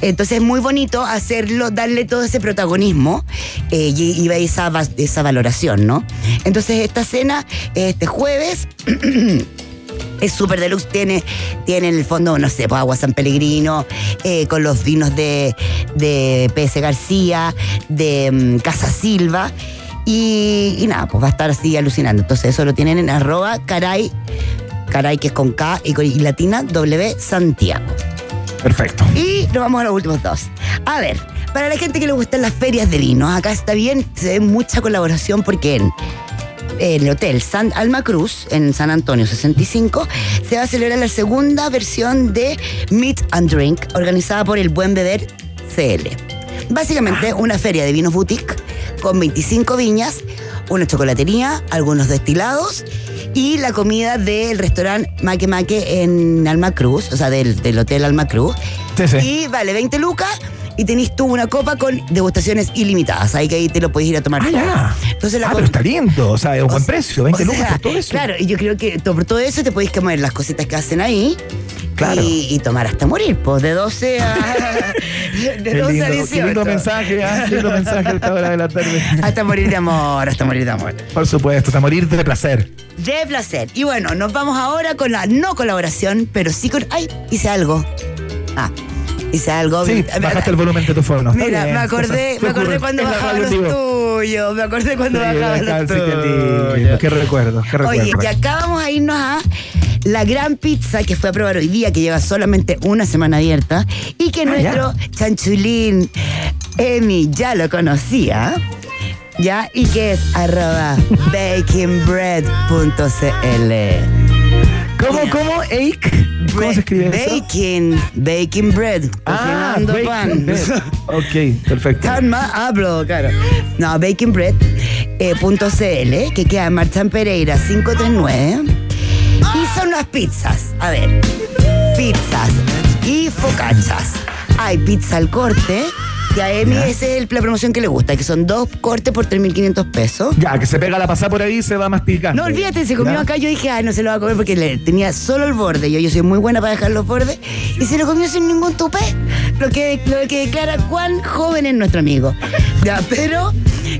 entonces es muy bonito hacerlo, darle todo ese protagonismo eh, y, y esa, esa valoración, ¿no? Entonces esta cena, este jueves, [clears throat] es súper deluxe, tiene, tiene en el fondo, no sé, pues agua San Pellegrino, eh, con los vinos de, de PS García, de mm, Casa Silva. Y, y nada, pues va a estar así alucinando. Entonces eso lo tienen en arroba caray, caray que es con K y, latina W Santiago. Perfecto. Y nos vamos a los últimos dos. A ver, para la gente que le gustan las ferias de vino, acá está bien, se ve mucha colaboración porque en, en el hotel San Alma Cruz, en San Antonio 65, se va a celebrar la segunda versión de Meet and Drink, organizada por el Buen Beber CL. Básicamente una feria de vinos boutique con 25 viñas, una chocolatería, algunos destilados y la comida del restaurante Maque Maque en Alma Cruz, o sea, del, del Hotel Alma Cruz. Sí, sí. Y vale 20 lucas y tenés tú una copa con degustaciones ilimitadas. Ahí que ahí te lo podés ir a tomar. Ah, ya. Entonces la Ah, pero está lindo. O sea, es un buen sea- precio. 20 o lucas sea, por todo eso. Claro, y yo creo que por todo eso te podéis comer las cositas que hacen ahí. Claro. Y, y tomar hasta morir, pues de 12 a. [laughs] de Qué 12 lindo, a qué 18. lindo mensaje, ah, lindo mensaje a esta hora de la tarde. [laughs] Hasta morir de amor, hasta morir de amor. Por supuesto, hasta morir de placer. De placer. Y bueno, nos vamos ahora con la no colaboración, pero sí con. ¡Ay! Hice algo. Ah, hice algo. Sí, bajaste el volumen de tu fono. Mira, bien, me acordé, me acordé cuando bajaba los tuyos. Me acordé cuando Sí, bajaba los tuyos. Qué recuerdo, qué recuerdo. Oye, y acá vamos a irnos a la gran pizza que fue a probar hoy día, que lleva solamente una semana abierta, y que Ah, nuestro chanchulín Emi ya lo conocía. ¿Ya? Y que es arroba bakingbread.cl. ¿Cómo, cómo? ¿Ake? ¿Cómo se escribe eso? Baking, baking bread, Ah, cocinando bacon pan. bread. [laughs] Ok, perfecto. Tan hablo, claro. No, bakingbread.cl, que queda en Marchán Pereira 539. Y son las pizzas. A ver, pizzas y focachas. Hay pizza al corte, Y a Emi esa es el- la promoción que le gusta, que son dos cortes por 3.500 pesos. Ya, que se pega la pasada por ahí y se va masticando. No, olvídate, se comió acá. Yo dije, ay, no se lo va a comer porque le, tenía solo el borde. Yo, yo soy muy buena para dejar los bordes. Y se lo comió sin ningún tupé. Lo que, lo que declara cuán joven es nuestro amigo. Ya, pero,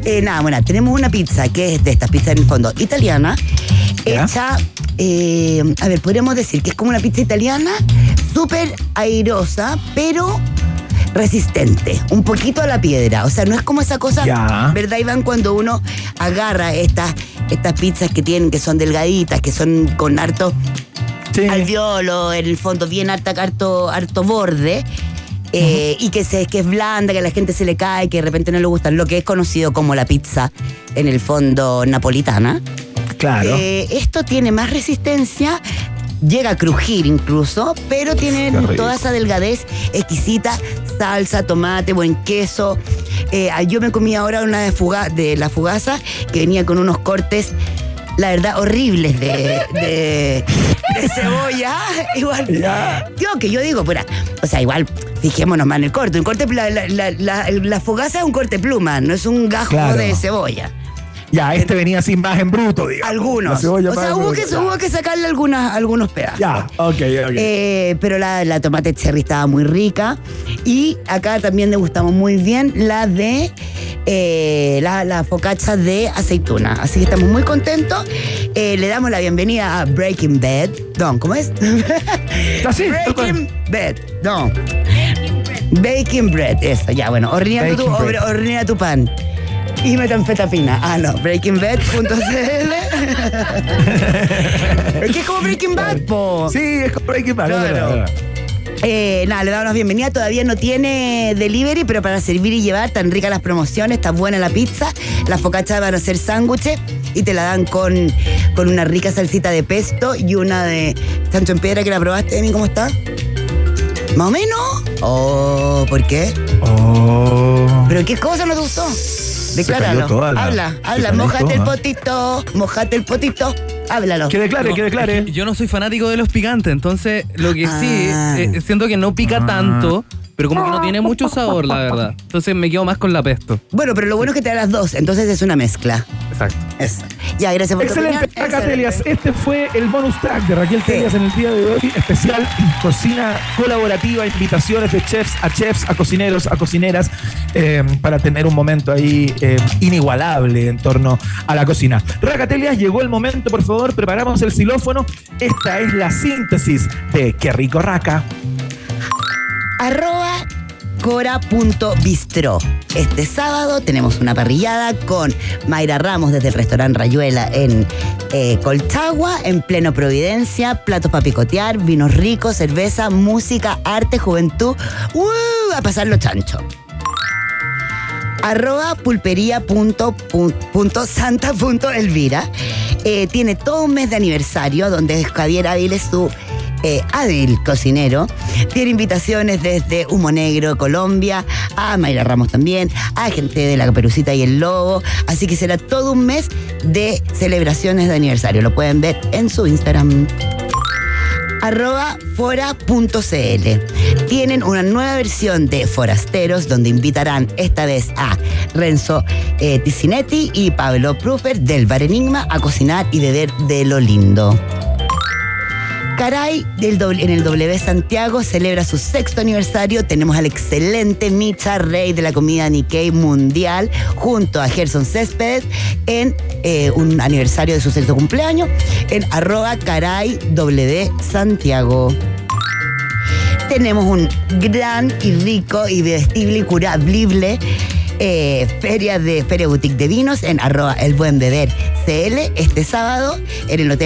eh, nada, bueno, tenemos una pizza que es de estas pizzas en el fondo italiana, hecha, eh, a ver, podríamos decir que es como una pizza italiana, súper airosa, pero resistente, un poquito a la piedra. O sea, no es como esa cosa, Ya. ¿verdad, Iván? Cuando uno agarra estas, estas pizzas que tienen, que son delgaditas, que son con harto alveolo, en el fondo bien harta, harto, harto borde. eh, y que, se, que es blanda, que a la gente se le cae, que de repente no le gusta, lo que es conocido como la pizza, en el fondo napolitana. Claro. Eh, esto tiene más resistencia, llega a crujir incluso, pero tiene toda esa delgadez exquisita, salsa, tomate, buen queso. Eh, ah, yo me comí ahora una de, fuga, de la fugaza que venía con unos cortes, la verdad, horribles de, de- de cebolla. [laughs] Igual, yo que yo digo, pura, o sea, igual, fijémonos más en el corte. Un corte, la, la, la, la- la fugaza es un corte pluma, no es un gajo Claro. de cebolla. Ya, este venía así más en bruto, digamos. Algunos. O sea, hubo que, hubo que sacarle algunas, algunos pedazos. Ya, ok, ok. Eh, pero la, la tomate cherry estaba muy rica. Y acá también degustamos muy bien la de eh, la, la focaccia de aceituna. Así que estamos muy contentos. Eh, le damos la bienvenida a Breaking Bad. No, ¿cómo es? [laughs] Así, Breaking Bad. No. Baking bread, eso, ya, bueno, horneando tu, hornea tu pan. Y metanfetamina. Ah, no, breakingbad.cl. es [laughs] que es como Breaking Bad, po. Sí, es como Breaking Bad. Claro. verdad, es verdad. Eh, nada, le damos la bienvenida. Todavía no tiene delivery, pero para servir y llevar, tan ricas las promociones, está buena la pizza. Las focachas van a ser sándwiches y te la dan con, con una rica salsita de pesto y una de Sancho en Piedra que la probaste, Emi, ¿cómo está? ¿Más o menos? Oh, ¿por qué? Oh. ¿Pero qué cosa no te gustó? Decláralo. cayó toda la- habla, se habla, mojate el potito, mojate el potito, háblalo. Que declare, No, que declare. es que Yo no soy fanático de los picantes, entonces lo que sí, Ah. eh, siento que no pica Ah. tanto, pero como que no tiene mucho sabor, la verdad. Entonces me quedo más con la pesto. Bueno, pero lo bueno es que te da las dos, entonces es una mezcla. Exacto. Eso. Ya, gracias por tu Excelente, opinión. Raca Excelente. Telias. Este fue el bonus track de Raquel Telias en el día de hoy. Especial cocina colaborativa, invitaciones de chefs a chefs, a cocineros, a cocineras, eh, para tener un momento ahí eh, inigualable en torno a la cocina. Raca Telias, llegó el momento, por favor, preparamos el xilófono. Esta es la síntesis de Qué rico Raca. Arroba cora.bistro. Este sábado tenemos una parrillada con Mayra Ramos desde el restaurante Rayuela en eh, Colchagua, en pleno Providencia, platos para picotear, vinos ricos, cerveza, música, arte, juventud. ¡Uh! A pasar los chanchos. Arroba pulpería.santa.elvira. Eh, tiene todo un mes de aniversario donde Javier Ávila su eh, hábil cocinero. Tiene invitaciones desde Humo Negro, Colombia, a Mayra Ramos también, a gente de la Caperucita y el Lobo. Así que será todo un mes de celebraciones de aniversario. Lo pueden ver en su Instagram arroba fora.cl. Tienen una nueva versión de Forasteros donde invitarán esta vez a Renzo eh, Ticinetti y Pablo Prufer del Bar Enigma a cocinar y beber de lo lindo. Caray, del doble- en el W Santiago celebra su sexto aniversario. Tenemos al excelente Micha, rey de la comida Nikkei mundial, junto a Gerson Céspedes en eh, un aniversario de su sexto cumpleaños en arroba caray W Santiago. Tenemos un gran y rico y vestible y curable eh, feria de Feria Boutique de Vinos en arroba el buen beber CL este sábado en el Hotel